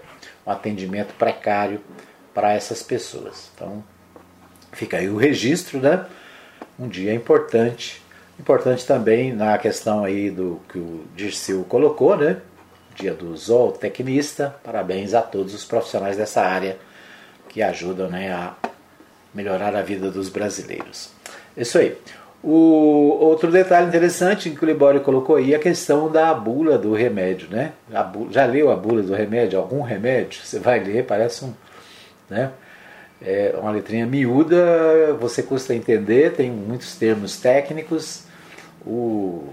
um atendimento precário para essas pessoas. Então, fica aí o registro, né? Um dia importante. Importante também na questão aí do que o Dirceu colocou, né? Dia do zootecnista. Parabéns a todos os profissionais dessa área que ajudam né, a melhorar a vida dos brasileiros. Isso aí. O outro detalhe interessante que o Libório colocou aí é a questão da bula do remédio, né? Já leu a bula do remédio? Algum remédio? Você vai ler, parece um, né? É uma letrinha miúda, você custa entender, tem muitos termos técnicos. O,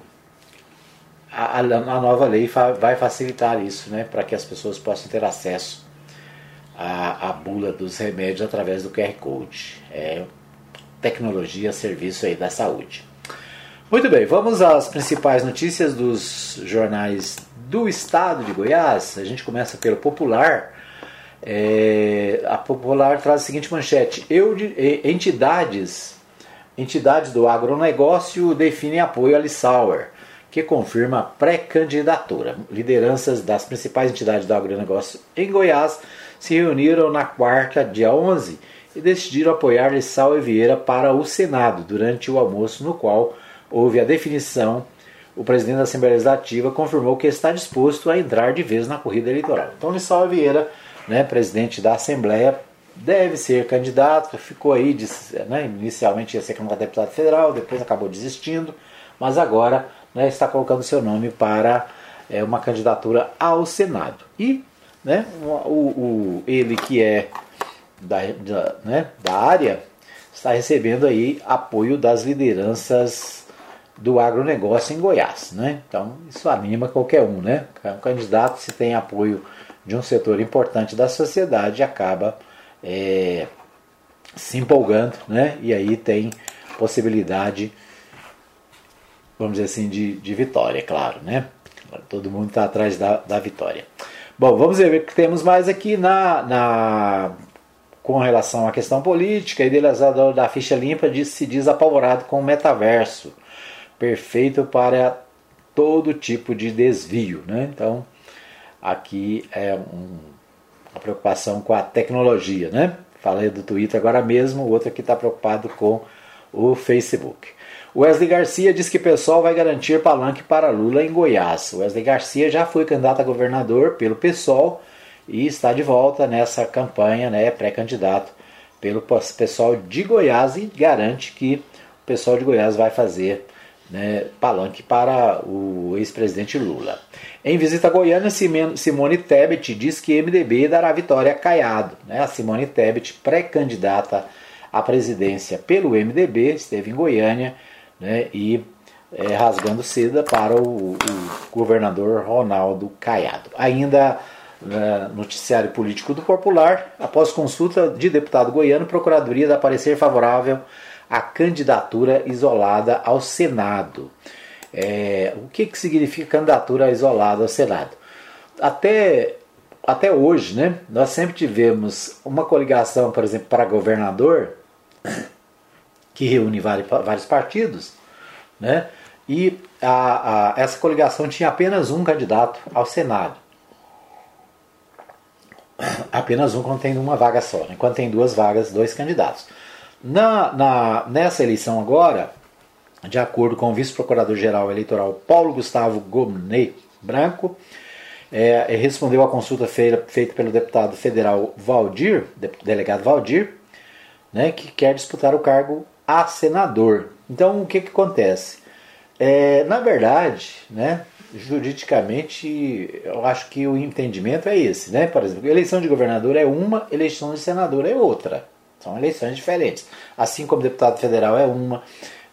a, a nova lei vai facilitar isso, né? Para que as pessoas possam ter acesso à, à bula dos remédios através do QR Code. É tecnologia, serviço aí da saúde. Muito bem, vamos às principais notícias dos jornais do estado de Goiás. A gente começa pelo Popular. É, a Popular traz a seguinte manchete: Eu, entidades, entidades do agronegócio definem apoio a Lissauer, que confirma pré-candidatura. Lideranças das principais entidades do agronegócio em Goiás se reuniram na quarta, dia 11, e decidiram apoiar Lissau e Vieira para o Senado durante o almoço, no qual houve a definição. O presidente da Assembleia Legislativa confirmou que está disposto a entrar de vez na corrida eleitoral. Então, Lissau e Vieira, né, presidente da Assembleia, deve ser candidato. Ficou aí, né, inicialmente ia ser candidato a deputado federal, depois acabou desistindo, mas agora né, está colocando seu nome para é, uma candidatura ao Senado. E né, o, o, ele que é da, da, né, da área está recebendo aí apoio das lideranças do agronegócio em Goiás. Né? Então isso anima qualquer um. Né? Um candidato, se tem apoio de um setor importante da sociedade, acaba é, se empolgando né? e aí tem possibilidade, vamos dizer assim, de, de vitória, claro. Né? Todo mundo está atrás da, da vitória. Bom, vamos ver o que temos mais aqui na, na com relação à questão política, idealizador da ficha limpa diz, se diz apavorado com o metaverso, perfeito para todo tipo de desvio. Né? Então, aqui é um, uma preocupação com a tecnologia. Né? Falei do Twitter agora mesmo, o outro aqui está preocupado com o Facebook. Wesley Garcia diz que o PSOL vai garantir palanque para Lula em Goiás. Wesley Garcia já foi candidato a governador pelo PSOL e está de volta nessa campanha, né, pré-candidato pelo pessoal de Goiás e garante que o pessoal de Goiás vai fazer né, palanque para o ex-presidente Lula. Em visita a Goiânia, Simone Tebet diz que MDB dará vitória a Caiado. Né? A Simone Tebet, pré-candidata à presidência pelo MDB, esteve em Goiânia né, e é, rasgando seda para o, o governador Ronaldo Caiado. Ainda noticiário político do Popular, após consulta de deputado goiano, Procuradoria dá parecer favorável à candidatura isolada ao Senado. É, o que, que significa candidatura isolada ao Senado? Até, até hoje, né, nós sempre tivemos uma coligação, por exemplo, para governador, que reúne vários, partidos, né, e a, a, essa coligação tinha apenas um candidato ao Senado apenas um quando tem uma vaga só, né? quando tem duas vagas, dois candidatos. Na, na, nessa eleição agora, de acordo com o vice-procurador-geral eleitoral Paulo Gustavo Gomet Branco, é, respondeu à consulta feita, feita pelo deputado federal Valdir, delegado Valdir, né, que quer disputar o cargo a senador. Então, o que, que acontece? É, na verdade, né, juridicamente, eu acho que o entendimento é esse, né? Por exemplo, eleição de governador é uma, eleição de senador é outra. São eleições diferentes. Assim como deputado federal é uma,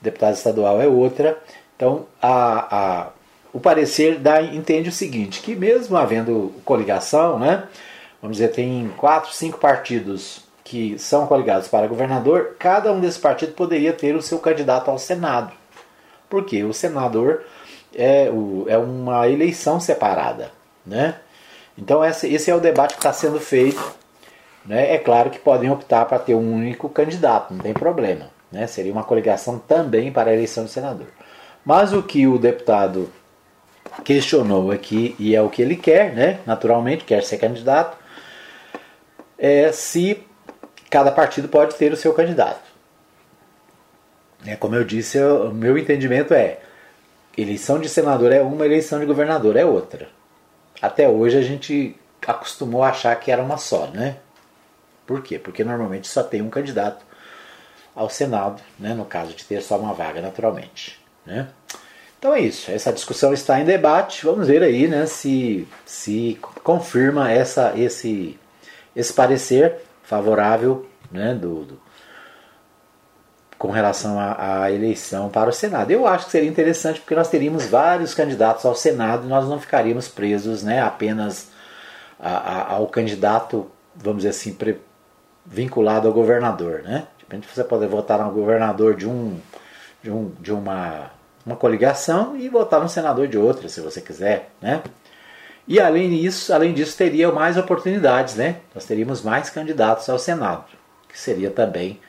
deputado estadual é outra. Então, a, a, o parecer dá, entende o seguinte, que mesmo havendo coligação, né? Vamos dizer, tem quatro, cinco partidos que são coligados para governador, cada um desses partidos poderia ter o seu candidato ao Senado. Porque o senador é, o, é uma eleição separada. Né? Então esse, esse é o debate que está sendo feito. Né? É claro que podem optar para ter um único candidato, não tem problema. Né? Seria uma coligação também para a eleição do senador. Mas o que o deputado questionou aqui, e é o que ele quer, né? naturalmente, quer ser candidato, é se cada partido pode ter o seu candidato. É, como eu disse, o meu entendimento é eleição de senador é uma, eleição de governador é outra. Até hoje a gente acostumou a achar que era uma só, né? Por quê? Porque normalmente só tem um candidato ao Senado, né? no caso de ter só uma vaga, naturalmente. Né? Então é isso, essa discussão está em debate, vamos ver aí né, se, se confirma essa, esse, esse parecer favorável né, do, do com relação à, eleição para o Senado. Eu acho que seria interessante porque nós teríamos vários candidatos ao Senado e nós não ficaríamos presos né, apenas a, a, ao candidato, vamos dizer assim, pre, vinculado ao governador. Né? De repente você pode votar no governador de, um, de, um, de uma, uma coligação e votar no senador de outra, se você quiser. Né? E além disso, além disso, teria mais oportunidades, né? Nós teríamos mais candidatos ao Senado, que seria também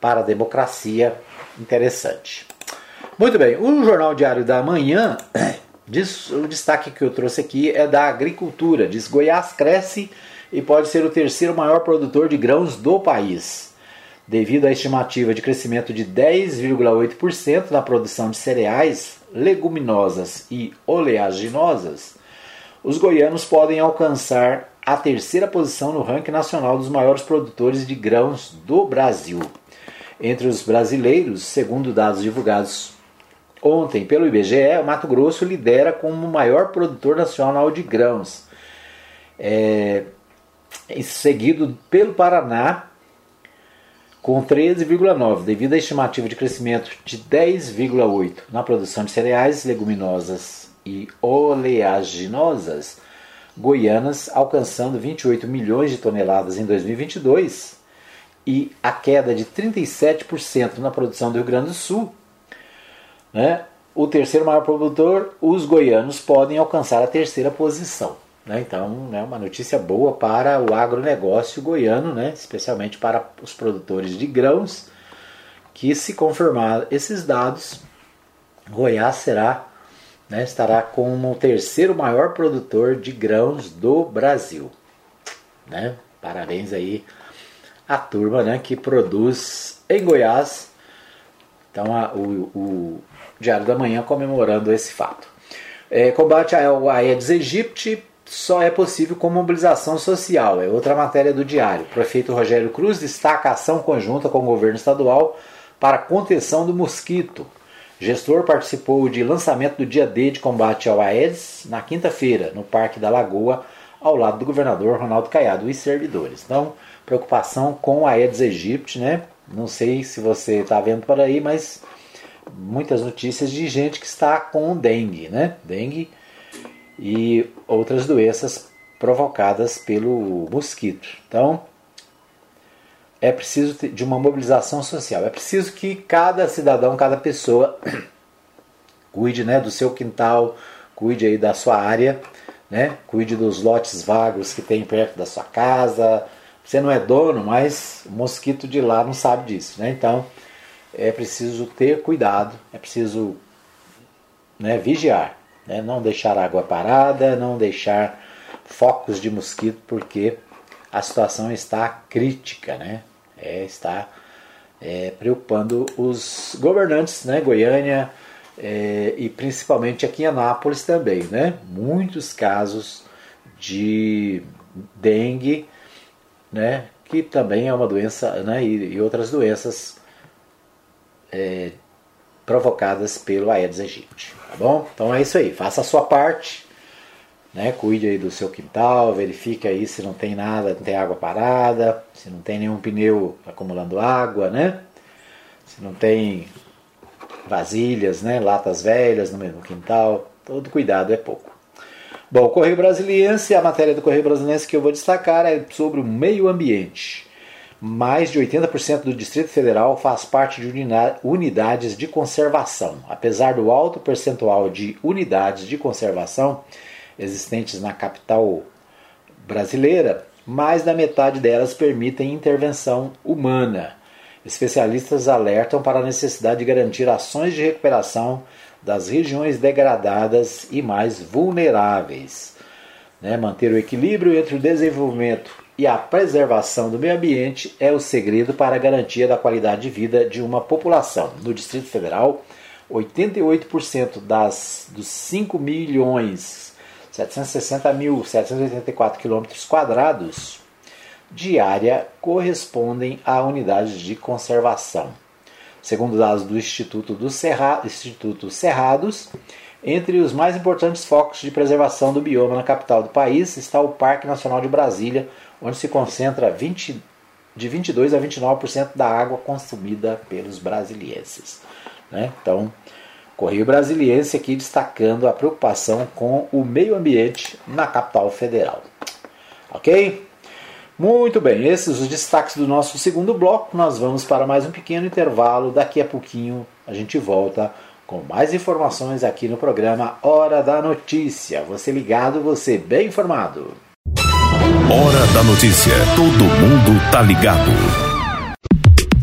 para a democracia interessante. Muito bem, o Jornal Diário da Manhã, diz, o destaque que eu trouxe aqui é da agricultura. Diz Goiás cresce e pode ser o terceiro maior produtor de grãos do país. Devido à estimativa de crescimento de 10,8% na produção de cereais, leguminosas e oleaginosas, os goianos podem alcançar a terceira posição no ranking nacional dos maiores produtores de grãos do Brasil. Entre os brasileiros, segundo dados divulgados ontem pelo IBGE, o Mato Grosso lidera como o maior produtor nacional de grãos, é, seguido pelo Paraná com 13,9, devido à estimativa de crescimento de 10,8 na produção de cereais, leguminosas e oleaginosas goianas, alcançando 28 milhões de toneladas em 2022 e a queda de 37% na produção do Rio Grande do Sul, né, o terceiro maior produtor, os goianos podem alcançar a terceira posição. Né? Então, é né, uma notícia boa para o agronegócio goiano, né, especialmente para os produtores de grãos, que se confirmar esses dados, Goiás será, né, estará como o terceiro maior produtor de grãos do Brasil. Né? Parabéns aí a turma né, que produz em Goiás. Então a, o, o, Diário da Manhã comemorando esse fato. É, combate ao Aedes aegypti só é possível com mobilização social. É outra matéria do Diário. O prefeito Rogério Cruz destaca ação conjunta com o governo estadual para contenção do mosquito. O gestor participou de lançamento do dia D de combate ao Aedes na quinta-feira, no Parque da Lagoa, ao lado do governador Ronaldo Caiado e servidores. Então, preocupação com a Aedes aegypti, né? Não sei se você está vendo por aí, mas muitas notícias de gente que está com dengue, né? Dengue e outras doenças provocadas pelo mosquito. Então, é preciso de uma mobilização social. É preciso que cada cidadão, cada pessoa cuide, né, do seu quintal, cuide aí da sua área, né? Cuide dos lotes vagos que tem perto da sua casa, você não é dono, mas o mosquito de lá não sabe disso, né? Então é preciso ter cuidado, é preciso né, vigiar, né? não deixar água parada, não deixar focos de mosquito, porque a situação está crítica, né? É, está é, preocupando os governantes, né? Goiânia é, e principalmente aqui em Anápolis também, né? Muitos casos de dengue né, que também é uma doença, né, e, e outras doenças é, provocadas pelo Aedes aegypti, tá bom? Então é isso aí, faça a sua parte, né, cuide aí do seu quintal, verifique aí se não tem nada, não tem água parada, se não tem nenhum pneu acumulando água, né, se não tem vasilhas, né, latas velhas no mesmo quintal, todo cuidado é pouco. Bom, Correio Brasiliense, a matéria do Correio Brasiliense que eu vou destacar é sobre o meio ambiente. Mais de 80% do Distrito Federal faz parte de unidades de conservação. Apesar do alto percentual de unidades de conservação existentes na capital brasileira, mais da metade delas permitem intervenção humana. Especialistas alertam para a necessidade de garantir ações de recuperação das regiões degradadas e mais vulneráveis. Né? Manter o equilíbrio entre o desenvolvimento e a preservação do meio ambiente é o segredo para a garantia da qualidade de vida de uma população. No Distrito Federal, 88% das, dos 5 milhões 760 mil 784 quilômetros quadrados de área correspondem a unidades de conservação. Segundo dados do Instituto, do Cerra, Instituto Cerrados, entre os mais importantes focos de preservação do bioma na capital do país está o Parque Nacional de Brasília, onde se concentra 20, de 22 a 29% da água consumida pelos brasilienses. Né? Então, Correio Brasiliense aqui destacando a preocupação com o meio ambiente na capital federal. Ok? Muito bem, esses os destaques do nosso segundo bloco. Nós vamos para mais um pequeno intervalo. Daqui a pouquinho a gente volta com mais informações aqui no programa Hora da Notícia. Você ligado, você bem informado. Hora da Notícia. Todo mundo tá ligado.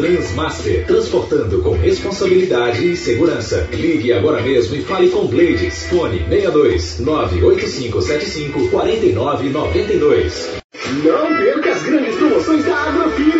Transmaster, transportando com responsabilidade e segurança. Ligue agora mesmo e fale com Blades. Fone 62 98575 4992. Não perca as grandes promoções da Agrofires.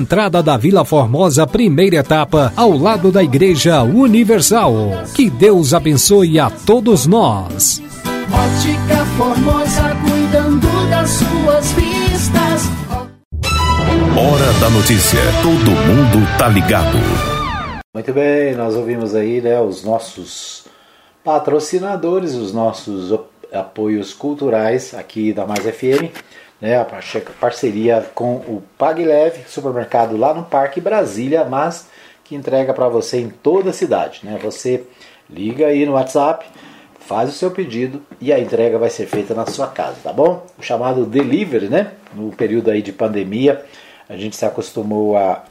entrada da Vila Formosa, primeira etapa, ao lado da Igreja Universal. Que Deus abençoe a todos nós. Ótica Formosa, cuidando das suas vistas. Hora da Notícia. Todo mundo tá ligado. Muito bem, nós ouvimos aí né, os nossos patrocinadores, os nossos apoios culturais aqui da Mais FM, né, a par- parceria com o Pague Leve, supermercado lá no Parque Brasília, mas que entrega para você em toda a cidade. Né? Você liga aí no WhatsApp, faz o seu pedido e a entrega vai ser feita na sua casa, tá bom? O chamado delivery, né? No período aí de pandemia, a gente se acostumou a,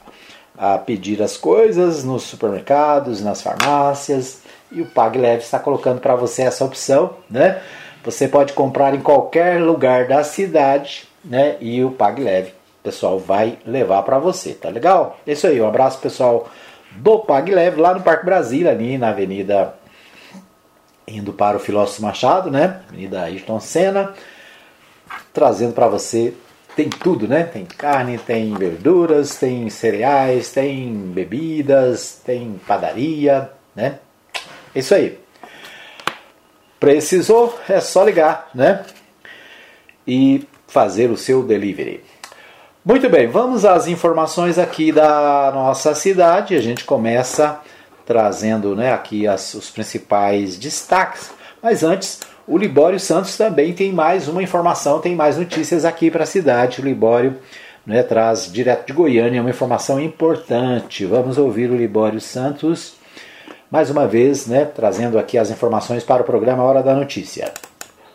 a pedir as coisas nos supermercados, nas farmácias e o Pague Leve está colocando para você essa opção, né? Você pode comprar em qualquer lugar da cidade, né? E o Pague Leve, o pessoal vai levar para você, tá legal? É isso aí, um abraço pessoal do Pague Leve lá no Parque Brasília, ali na Avenida indo para o Filósofo Machado, né? Avenida Ayrton Senna, trazendo para você tem tudo, né? Tem carne, tem verduras, tem cereais, tem bebidas, tem padaria, né? É Isso aí. Precisou, é só ligar, né? E fazer o seu delivery. Muito bem, vamos às informações aqui da nossa cidade. A gente começa trazendo né, aqui as, os principais destaques. Mas antes, o Libório Santos também tem mais uma informação, tem mais notícias aqui para a cidade. O Libório né, traz direto de Goiânia uma informação importante. Vamos ouvir o Libório Santos mais uma vez, né, trazendo aqui as informações para o programa Hora da Notícia.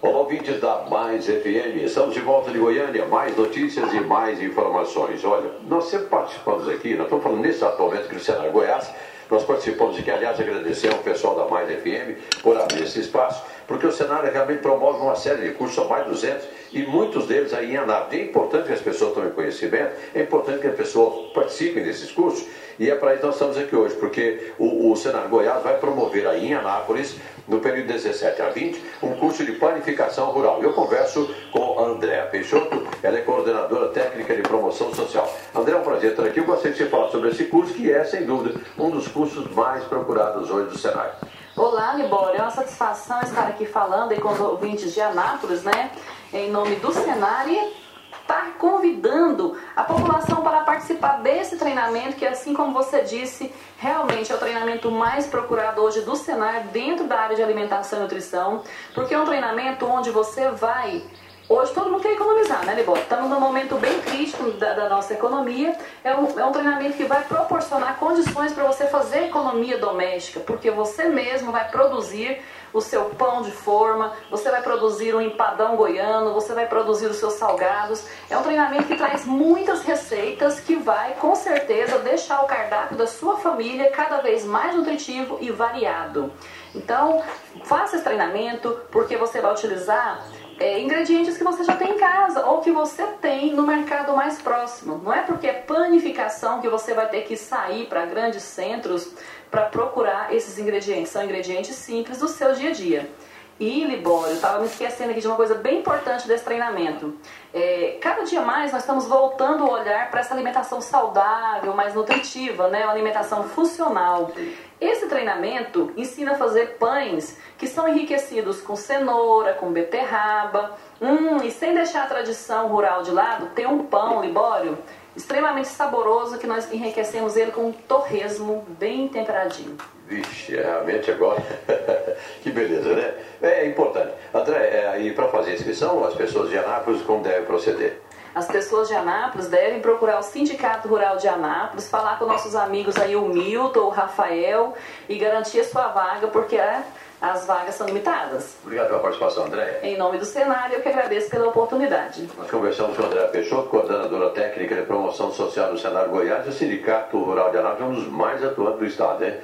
Olá, ouvintes da Mais FM. Estamos de volta de Goiânia. Mais notícias e mais informações. Olha, nós sempre participamos aqui, nós estamos falando nesse atualmente aqui no Cenário Goiás. Nós participamos aqui, aliás, agradecer ao pessoal da Mais FM por abrir esse espaço, porque o Cenário realmente promove uma série de cursos, são mais de 200, e muitos deles aí em Anápolis. É importante que as pessoas tomem conhecimento, é importante que as pessoas participem desses cursos, e é para isso que nós estamos aqui hoje, porque o, o Senado Goiás vai promover aí em Anápolis, no período 17 a 20, um curso de planificação rural. Eu converso com Andréa Peixoto, ela é coordenadora técnica de promoção social. André, é um prazer estar aqui. Eu gostaria que você falasse sobre esse curso, que é, sem dúvida, um dos cursos mais procurados hoje do Senado. Olá, Libório. É uma satisfação estar aqui falando aí com os ouvintes de Anápolis, né? Em nome do Senar e estar convidando a população para participar desse treinamento, que assim como você disse, realmente é o treinamento mais procurado hoje do Senar dentro da área de alimentação e nutrição, porque é um treinamento onde você vai Hoje todo mundo quer economizar, né, Libório? Estamos num momento bem crítico da, da nossa economia. É um, é um, treinamento que vai proporcionar condições para você fazer economia doméstica, porque você mesmo vai produzir o seu pão de forma, você vai produzir um empadão goiano, você vai produzir os seus salgados. É um treinamento que traz muitas receitas que vai, com certeza, deixar o cardápio da sua família cada vez mais nutritivo e variado. Então, faça esse treinamento porque você vai utilizar é, ingredientes que você já tem em casa ou que você tem no mercado mais próximo. Não é porque é panificação que você vai ter que sair para grandes centros para procurar esses ingredientes. São ingredientes simples do seu dia a dia. E, Libório, estava me esquecendo aqui de uma coisa bem importante desse treinamento. É, cada dia mais nós estamos voltando o olhar para essa alimentação saudável, mais nutritiva, né? uma alimentação funcional. Esse treinamento ensina a fazer pães que são enriquecidos com cenoura, com beterraba, hum, e sem deixar a tradição rural de lado, tem um pão, Libório, extremamente saboroso que nós enriquecemos ele com um torresmo bem temperadinho. Vixe, realmente agora. que beleza, né? É importante. André, é, e para fazer inscrição, as pessoas de Anápolis, como devem proceder? As pessoas de Anápolis devem procurar o Sindicato Rural de Anápolis, falar com nossos amigos aí, o Milton, o Rafael, e garantir a sua vaga, porque é, as vagas são limitadas. Obrigado pela participação, André. Em nome do Senado, eu que agradeço pela oportunidade. Nós conversamos com a André Peixoto, coordenadora técnica de promoção social do Senado Goiás, e o Sindicato Rural de Anápolis é um dos mais atuantes do Estado, né?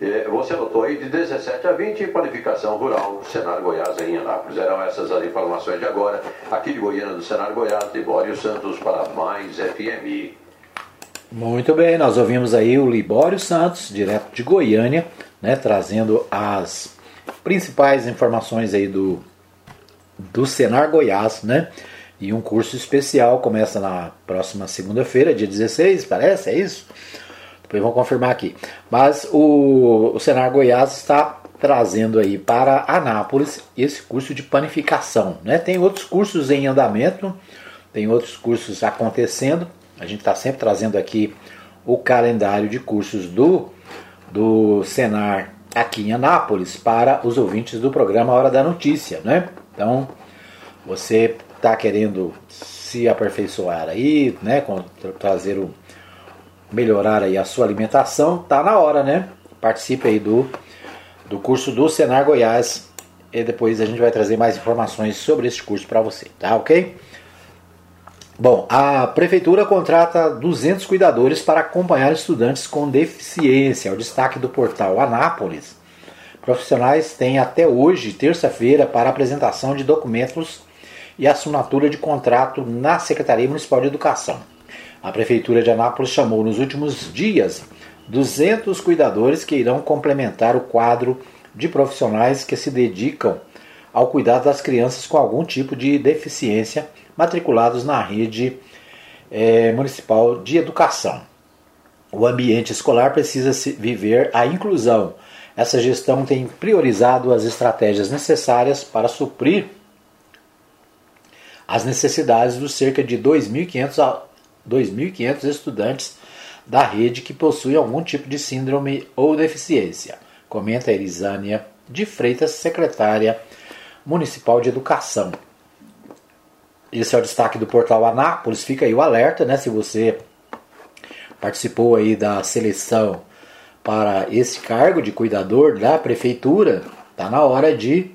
É, você anotou aí de 17 a 20 qualificação rural, Cenário Goiás em Anápolis. Eram essas as informações de agora, aqui de Goiânia, do Cenário Goiás, de Libório Santos para Mais FM. Muito bem, nós ouvimos aí o Libório Santos, direto de Goiânia, né, trazendo as principais informações aí do, do Senar Goiás, né? E um curso especial começa na próxima segunda-feira, dia 16, parece, é isso? Depois vamos confirmar aqui. Mas o, o Senar Goiás está trazendo aí para Anápolis esse curso de panificação. Né? Tem outros cursos em andamento, tem outros cursos acontecendo. A gente está sempre trazendo aqui o calendário de cursos do, do Senar aqui em Anápolis para os ouvintes do programa Hora da Notícia. Né? Então, você está querendo se aperfeiçoar aí, né? trazer o melhorar aí a sua alimentação, tá na hora, né? Participe aí do, do curso do Senar Goiás e depois a gente vai trazer mais informações sobre esse curso para você, tá ok? Bom, a prefeitura contrata 200 cuidadores para acompanhar estudantes com deficiência. É o destaque do portal Anápolis. Profissionais têm até hoje, terça-feira, para apresentação de documentos e assinatura de contrato na Secretaria Municipal de Educação. A Prefeitura de Anápolis chamou nos últimos dias 200 cuidadores que irão complementar o quadro de profissionais que se dedicam ao cuidado das crianças com algum tipo de deficiência matriculados na rede é, municipal de educação. O ambiente escolar precisa viver a inclusão. Essa gestão tem priorizado as estratégias necessárias para suprir as necessidades dos cerca de 2.500 2.500 estudantes da rede que possuem algum tipo de síndrome ou deficiência, comenta Elisânia de Freitas, secretária municipal de educação. Esse é o destaque do portal Anápolis. Fica aí o alerta, né? Se você participou aí da seleção para esse cargo de cuidador da prefeitura, tá na hora de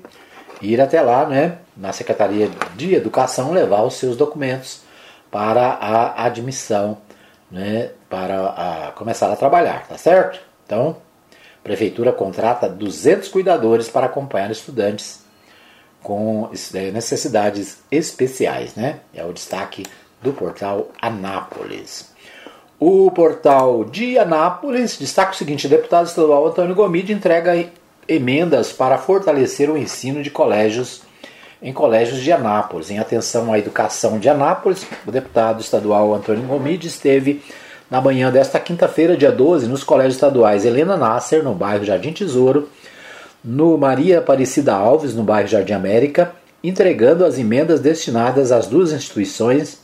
ir até lá, né? Na Secretaria de Educação levar os seus documentos para a admissão, né, para a começar a trabalhar, tá certo? Então, a prefeitura contrata 200 cuidadores para acompanhar estudantes com é, necessidades especiais, né? É o destaque do portal Anápolis. O portal de Anápolis destaca o seguinte: o deputado estadual Antônio Gomide entrega emendas para fortalecer o ensino de colégios em colégios de Anápolis. Em atenção à educação de Anápolis, o deputado estadual Antônio Gomide esteve na manhã desta quinta-feira, dia 12, nos colégios estaduais Helena Nasser, no bairro Jardim Tesouro, no Maria Aparecida Alves, no bairro Jardim América, entregando as emendas destinadas às duas instituições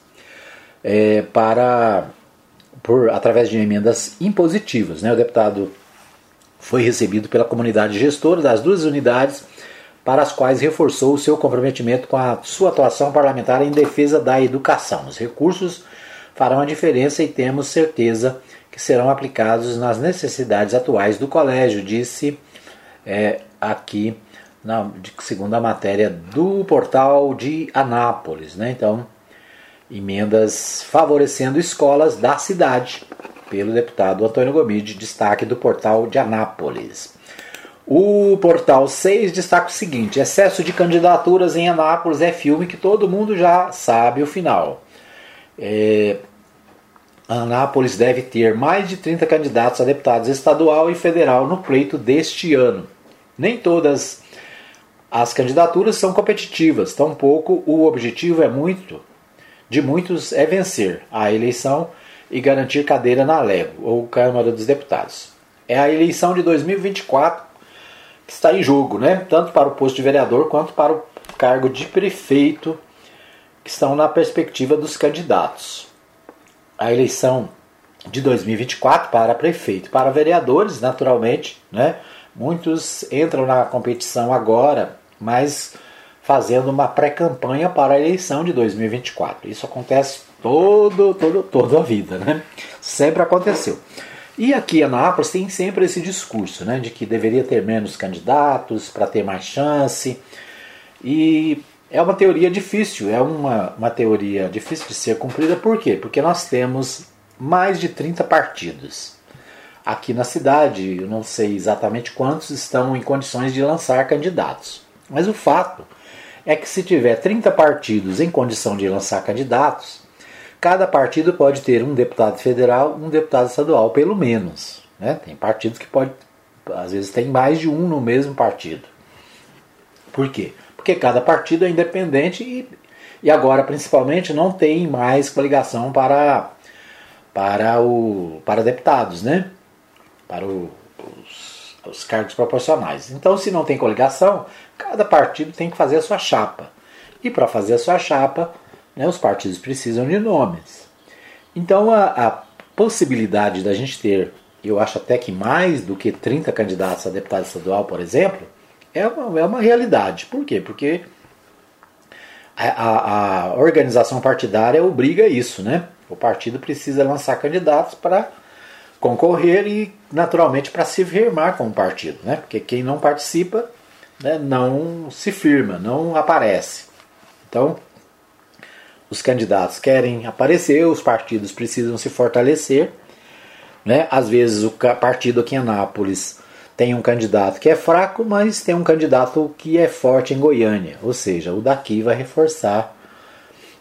é, para por através de emendas impositivas. Né? O deputado foi recebido pela comunidade gestora das duas unidades, para as quais reforçou o seu comprometimento com a sua atuação parlamentar em defesa da educação. Os recursos farão a diferença e temos certeza que serão aplicados nas necessidades atuais do colégio, disse é, aqui, na, segundo a matéria do portal de Anápolis. Né? Então, emendas favorecendo escolas da cidade, pelo deputado Antônio Gomide, destaque do portal de Anápolis. O portal 6 destaca o seguinte: excesso de candidaturas em Anápolis é filme que todo mundo já sabe o final. É, Anápolis deve ter mais de 30 candidatos a deputados estadual e federal no pleito deste ano. Nem todas as candidaturas são competitivas, tampouco o objetivo é muito de muitos é vencer a eleição e garantir cadeira na Lego, ou Câmara dos Deputados. É a eleição de 2024 que está em jogo, né? tanto para o posto de vereador quanto para o cargo de prefeito, que estão na perspectiva dos candidatos. A eleição de 2024 para prefeito, para vereadores, naturalmente, né? Muitos entram na competição agora, mas fazendo uma pré-campanha para a eleição de 2024. Isso acontece todo, todo, toda a vida, né? Sempre aconteceu. E aqui em Anápolis tem sempre esse discurso, né, de que deveria ter menos candidatos para ter mais chance. E é uma teoria difícil, é uma, uma teoria difícil de ser cumprida, por quê? Porque nós temos mais de 30 partidos. Aqui na cidade, eu não sei exatamente quantos estão em condições de lançar candidatos. Mas o fato é que se tiver 30 partidos em condição de lançar candidatos, cada partido pode ter um deputado federal, um deputado estadual, pelo menos. Né? Tem partidos que pode, às vezes tem mais de um no mesmo partido. Por quê? Porque cada partido é independente e, e agora principalmente não tem mais coligação para para o para deputados, né? Para o, os, os cargos proporcionais. Então, se não tem coligação, Cada partido tem que fazer a sua chapa. E para fazer a sua chapa, né, os partidos precisam de nomes. Então a, a possibilidade da gente ter, eu acho até que mais do que 30 candidatos a deputado estadual, por exemplo, é uma, é uma realidade. Por quê? Porque a, a, a organização partidária obriga isso, né? O partido precisa lançar candidatos para concorrer e, naturalmente, para se firmar com o partido, né? Porque quem não participa né, não se firma, não aparece. Então, os candidatos querem aparecer, os partidos precisam se fortalecer. Né? Às vezes o partido aqui em Anápolis tem um candidato que é fraco, mas tem um candidato que é forte em Goiânia. Ou seja, o daqui vai reforçar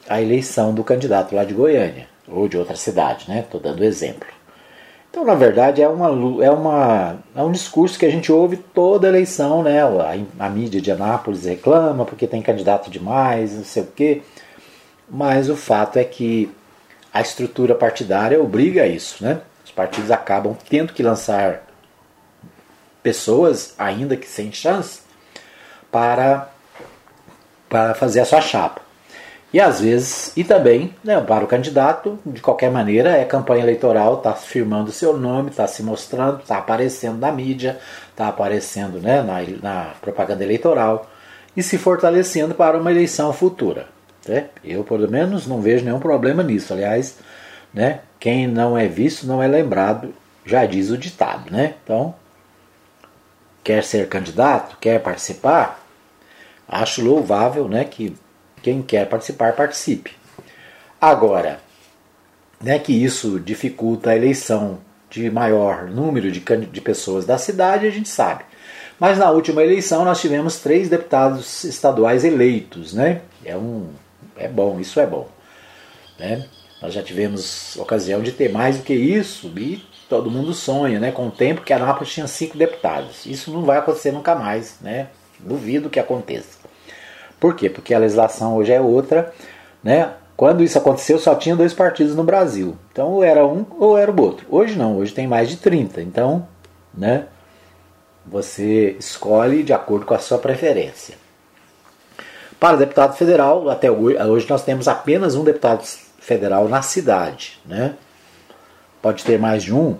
a eleição do candidato lá de Goiânia, ou de outra cidade, né? Estou dando exemplo. Então, na verdade, é, uma, é, uma, é um discurso que a gente ouve toda eleição, né? A, a mídia de Anápolis reclama porque tem candidato demais, não sei o quê. Mas o fato é que a estrutura partidária obriga a isso, né? Os partidos acabam tendo que lançar pessoas, ainda que sem chance, para, para fazer a sua chapa. E às vezes, e também né, para o candidato, de qualquer maneira, é campanha eleitoral, está firmando seu nome, está se mostrando, está aparecendo na mídia, está aparecendo né, na, na, propaganda eleitoral e se fortalecendo para uma eleição futura. Né? Eu, pelo menos, não vejo nenhum problema nisso. Aliás, né, quem não é visto não é lembrado, já diz o ditado. Né? Então, quer ser candidato, quer participar, acho louvável né, que quem quer participar, participe. Agora, né, que isso dificulta a eleição de maior número de, de pessoas da cidade, a gente sabe. Mas na última eleição nós tivemos três deputados estaduais eleitos, né? É um é bom, isso é bom, né? Nós já tivemos ocasião de ter mais do que isso e todo mundo sonha, né? Com o tempo que a Anápolis tinha cinco deputados. Isso não vai acontecer nunca mais, né? Duvido que aconteça. Por quê? Porque a legislação hoje é outra, né? Quando isso aconteceu, só tinha dois partidos no Brasil. Então, ou era um ou era o outro. Hoje não, hoje tem mais de 30. Então, né? Você escolhe de acordo com a sua preferência. Para deputado federal, até hoje nós temos apenas um deputado federal na cidade, né? Pode ter mais de um.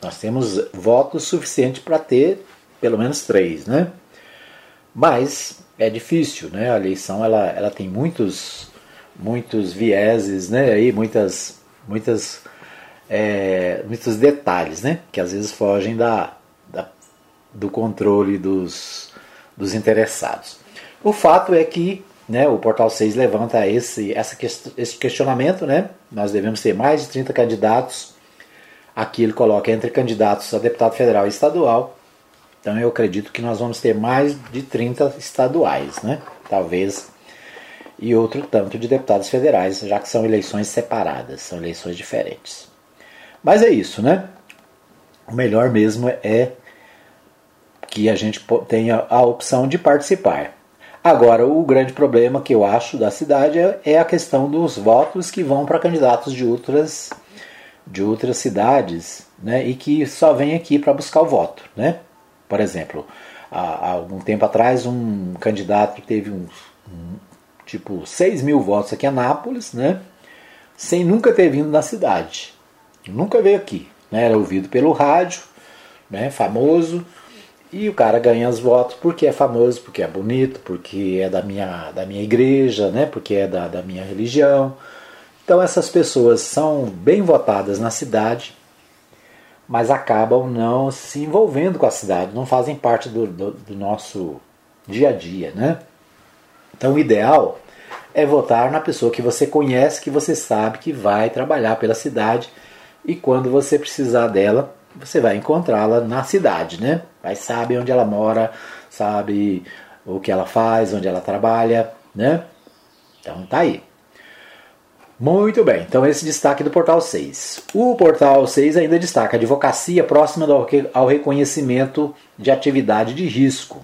Nós temos votos suficientes para ter pelo menos três, né? Mas é difícil, né? A eleição ela, ela tem muitos muitos vieses, né? Aí muitas muitas é, muitos detalhes, né? Que às vezes fogem da, da do controle dos, dos interessados. O fato é que né, o Portal 6 levanta esse, essa, esse questionamento, né? Nós devemos ter mais de 30 candidatos. Aqui ele coloca entre candidatos a deputado federal e estadual. Então eu acredito que nós vamos ter mais de 30 estaduais, né? Talvez e outro tanto de deputados federais, já que são eleições separadas, são eleições diferentes. Mas é isso, né? O melhor mesmo é que a gente tenha a opção de participar. Agora, o grande problema que eu acho da cidade é, é a questão dos votos que vão para candidatos de outras, de outras cidades né, e que só vêm aqui para buscar o voto. Né? Por exemplo, há, há algum tempo atrás, um candidato teve uns, um, tipo 6 mil votos aqui em Anápolis, né? Sem nunca ter vindo na cidade. Nunca veio aqui. Né? Era ouvido pelo rádio, né? famoso. E o cara ganha os votos porque é famoso, porque é bonito, porque é da minha, da minha igreja, né? porque é da, da minha religião. Então essas pessoas são bem votadas na cidade, mas acabam não se envolvendo com a cidade, não fazem parte do, do, do nosso dia a dia. Né? Então o ideal é votar na pessoa que você conhece, que você sabe que vai trabalhar pela cidade e quando você precisar dela, você vai encontrá-la na cidade, né? Vai sabe onde ela mora, sabe o que ela faz, onde ela trabalha, né? Então tá aí. Muito bem, então esse destaque do Portal 6. O Portal 6 ainda destaca a advocacia próxima ao reconhecimento de atividade de risco.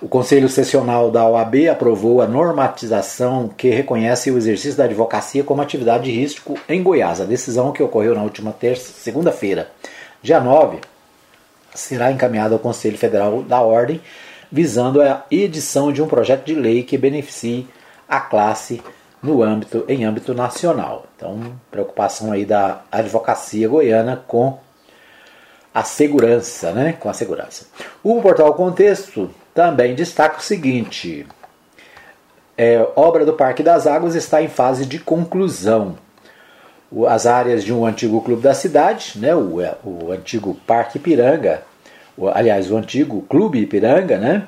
O Conselho Sessional da OAB aprovou a normatização que reconhece o exercício da advocacia como atividade de risco em Goiás. A decisão que ocorreu na última terça, segunda-feira, dia 9, será encaminhada ao Conselho Federal da Ordem, visando a edição de um projeto de lei que beneficie a classe no âmbito em âmbito nacional. Então, preocupação aí da advocacia goiana com a segurança, né? Com a segurança. O portal Contexto também destaca o seguinte: é, obra do Parque das Águas está em fase de conclusão. As áreas de um antigo clube da cidade, né, o, é, o antigo Parque Ipiranga, o, aliás, o antigo Clube Ipiranga, né,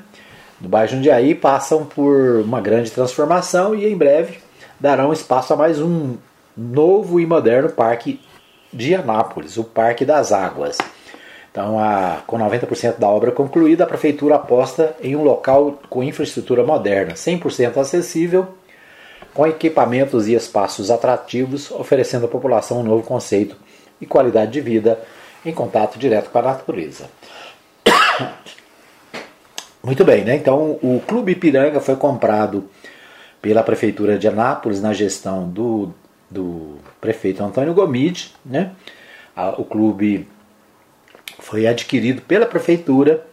no bairro Jundiaí, passam por uma grande transformação e em breve darão espaço a mais um novo e moderno parque de Anápolis, o Parque das Águas. Então, a, com 90% da obra concluída, a prefeitura aposta em um local com infraestrutura moderna, 100% acessível, com equipamentos e espaços atrativos, oferecendo à população um novo conceito e qualidade de vida em contato direto com a natureza. Muito bem, né? Então, o Clube Ipiranga foi comprado pela prefeitura de Anápolis na gestão do, do prefeito Antônio Gomide, né? O clube foi adquirido pela prefeitura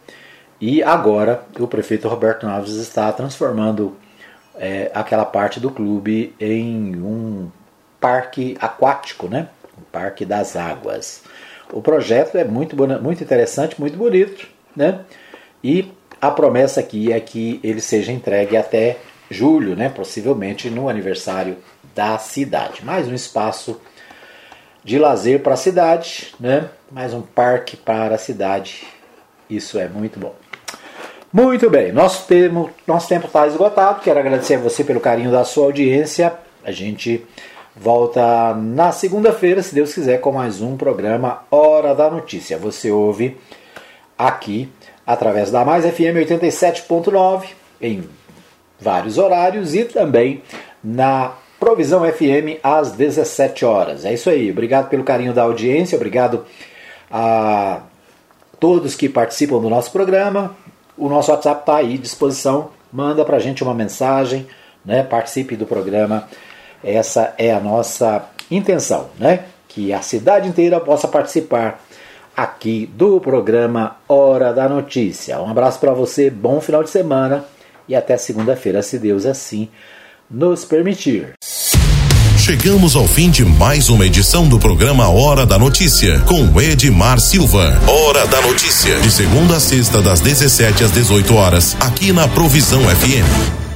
e agora o prefeito Roberto Naves está transformando é, aquela parte do clube em um parque aquático, né? Um parque das águas. O projeto é muito, muito interessante, muito bonito, né? E a promessa aqui é que ele seja entregue até julho, né? Possivelmente no aniversário da cidade. Mais um espaço de lazer para a cidade, né? mais um parque para a cidade. Isso é muito bom. Muito bem, nosso tempo, nosso tempo está esgotado. Quero agradecer a você pelo carinho da sua audiência. A gente volta na segunda-feira, se Deus quiser, com mais um programa Hora da Notícia. Você ouve aqui através da Mais FM 87.9 em vários horários e também na Provisão FM às 17 horas. É isso aí. Obrigado pelo carinho da audiência, obrigado a todos que participam do nosso programa. O nosso WhatsApp está aí à disposição. Manda para a gente uma mensagem, né? participe do programa. Essa é a nossa intenção, né? que a cidade inteira possa participar aqui do programa Hora da Notícia. Um abraço para você, bom final de semana e até segunda-feira, se Deus assim nos permitir. Chegamos ao fim de mais uma edição do programa Hora da Notícia, com Edmar Silva. Hora da Notícia, de segunda a sexta, das 17 às 18 horas, aqui na Provisão FM.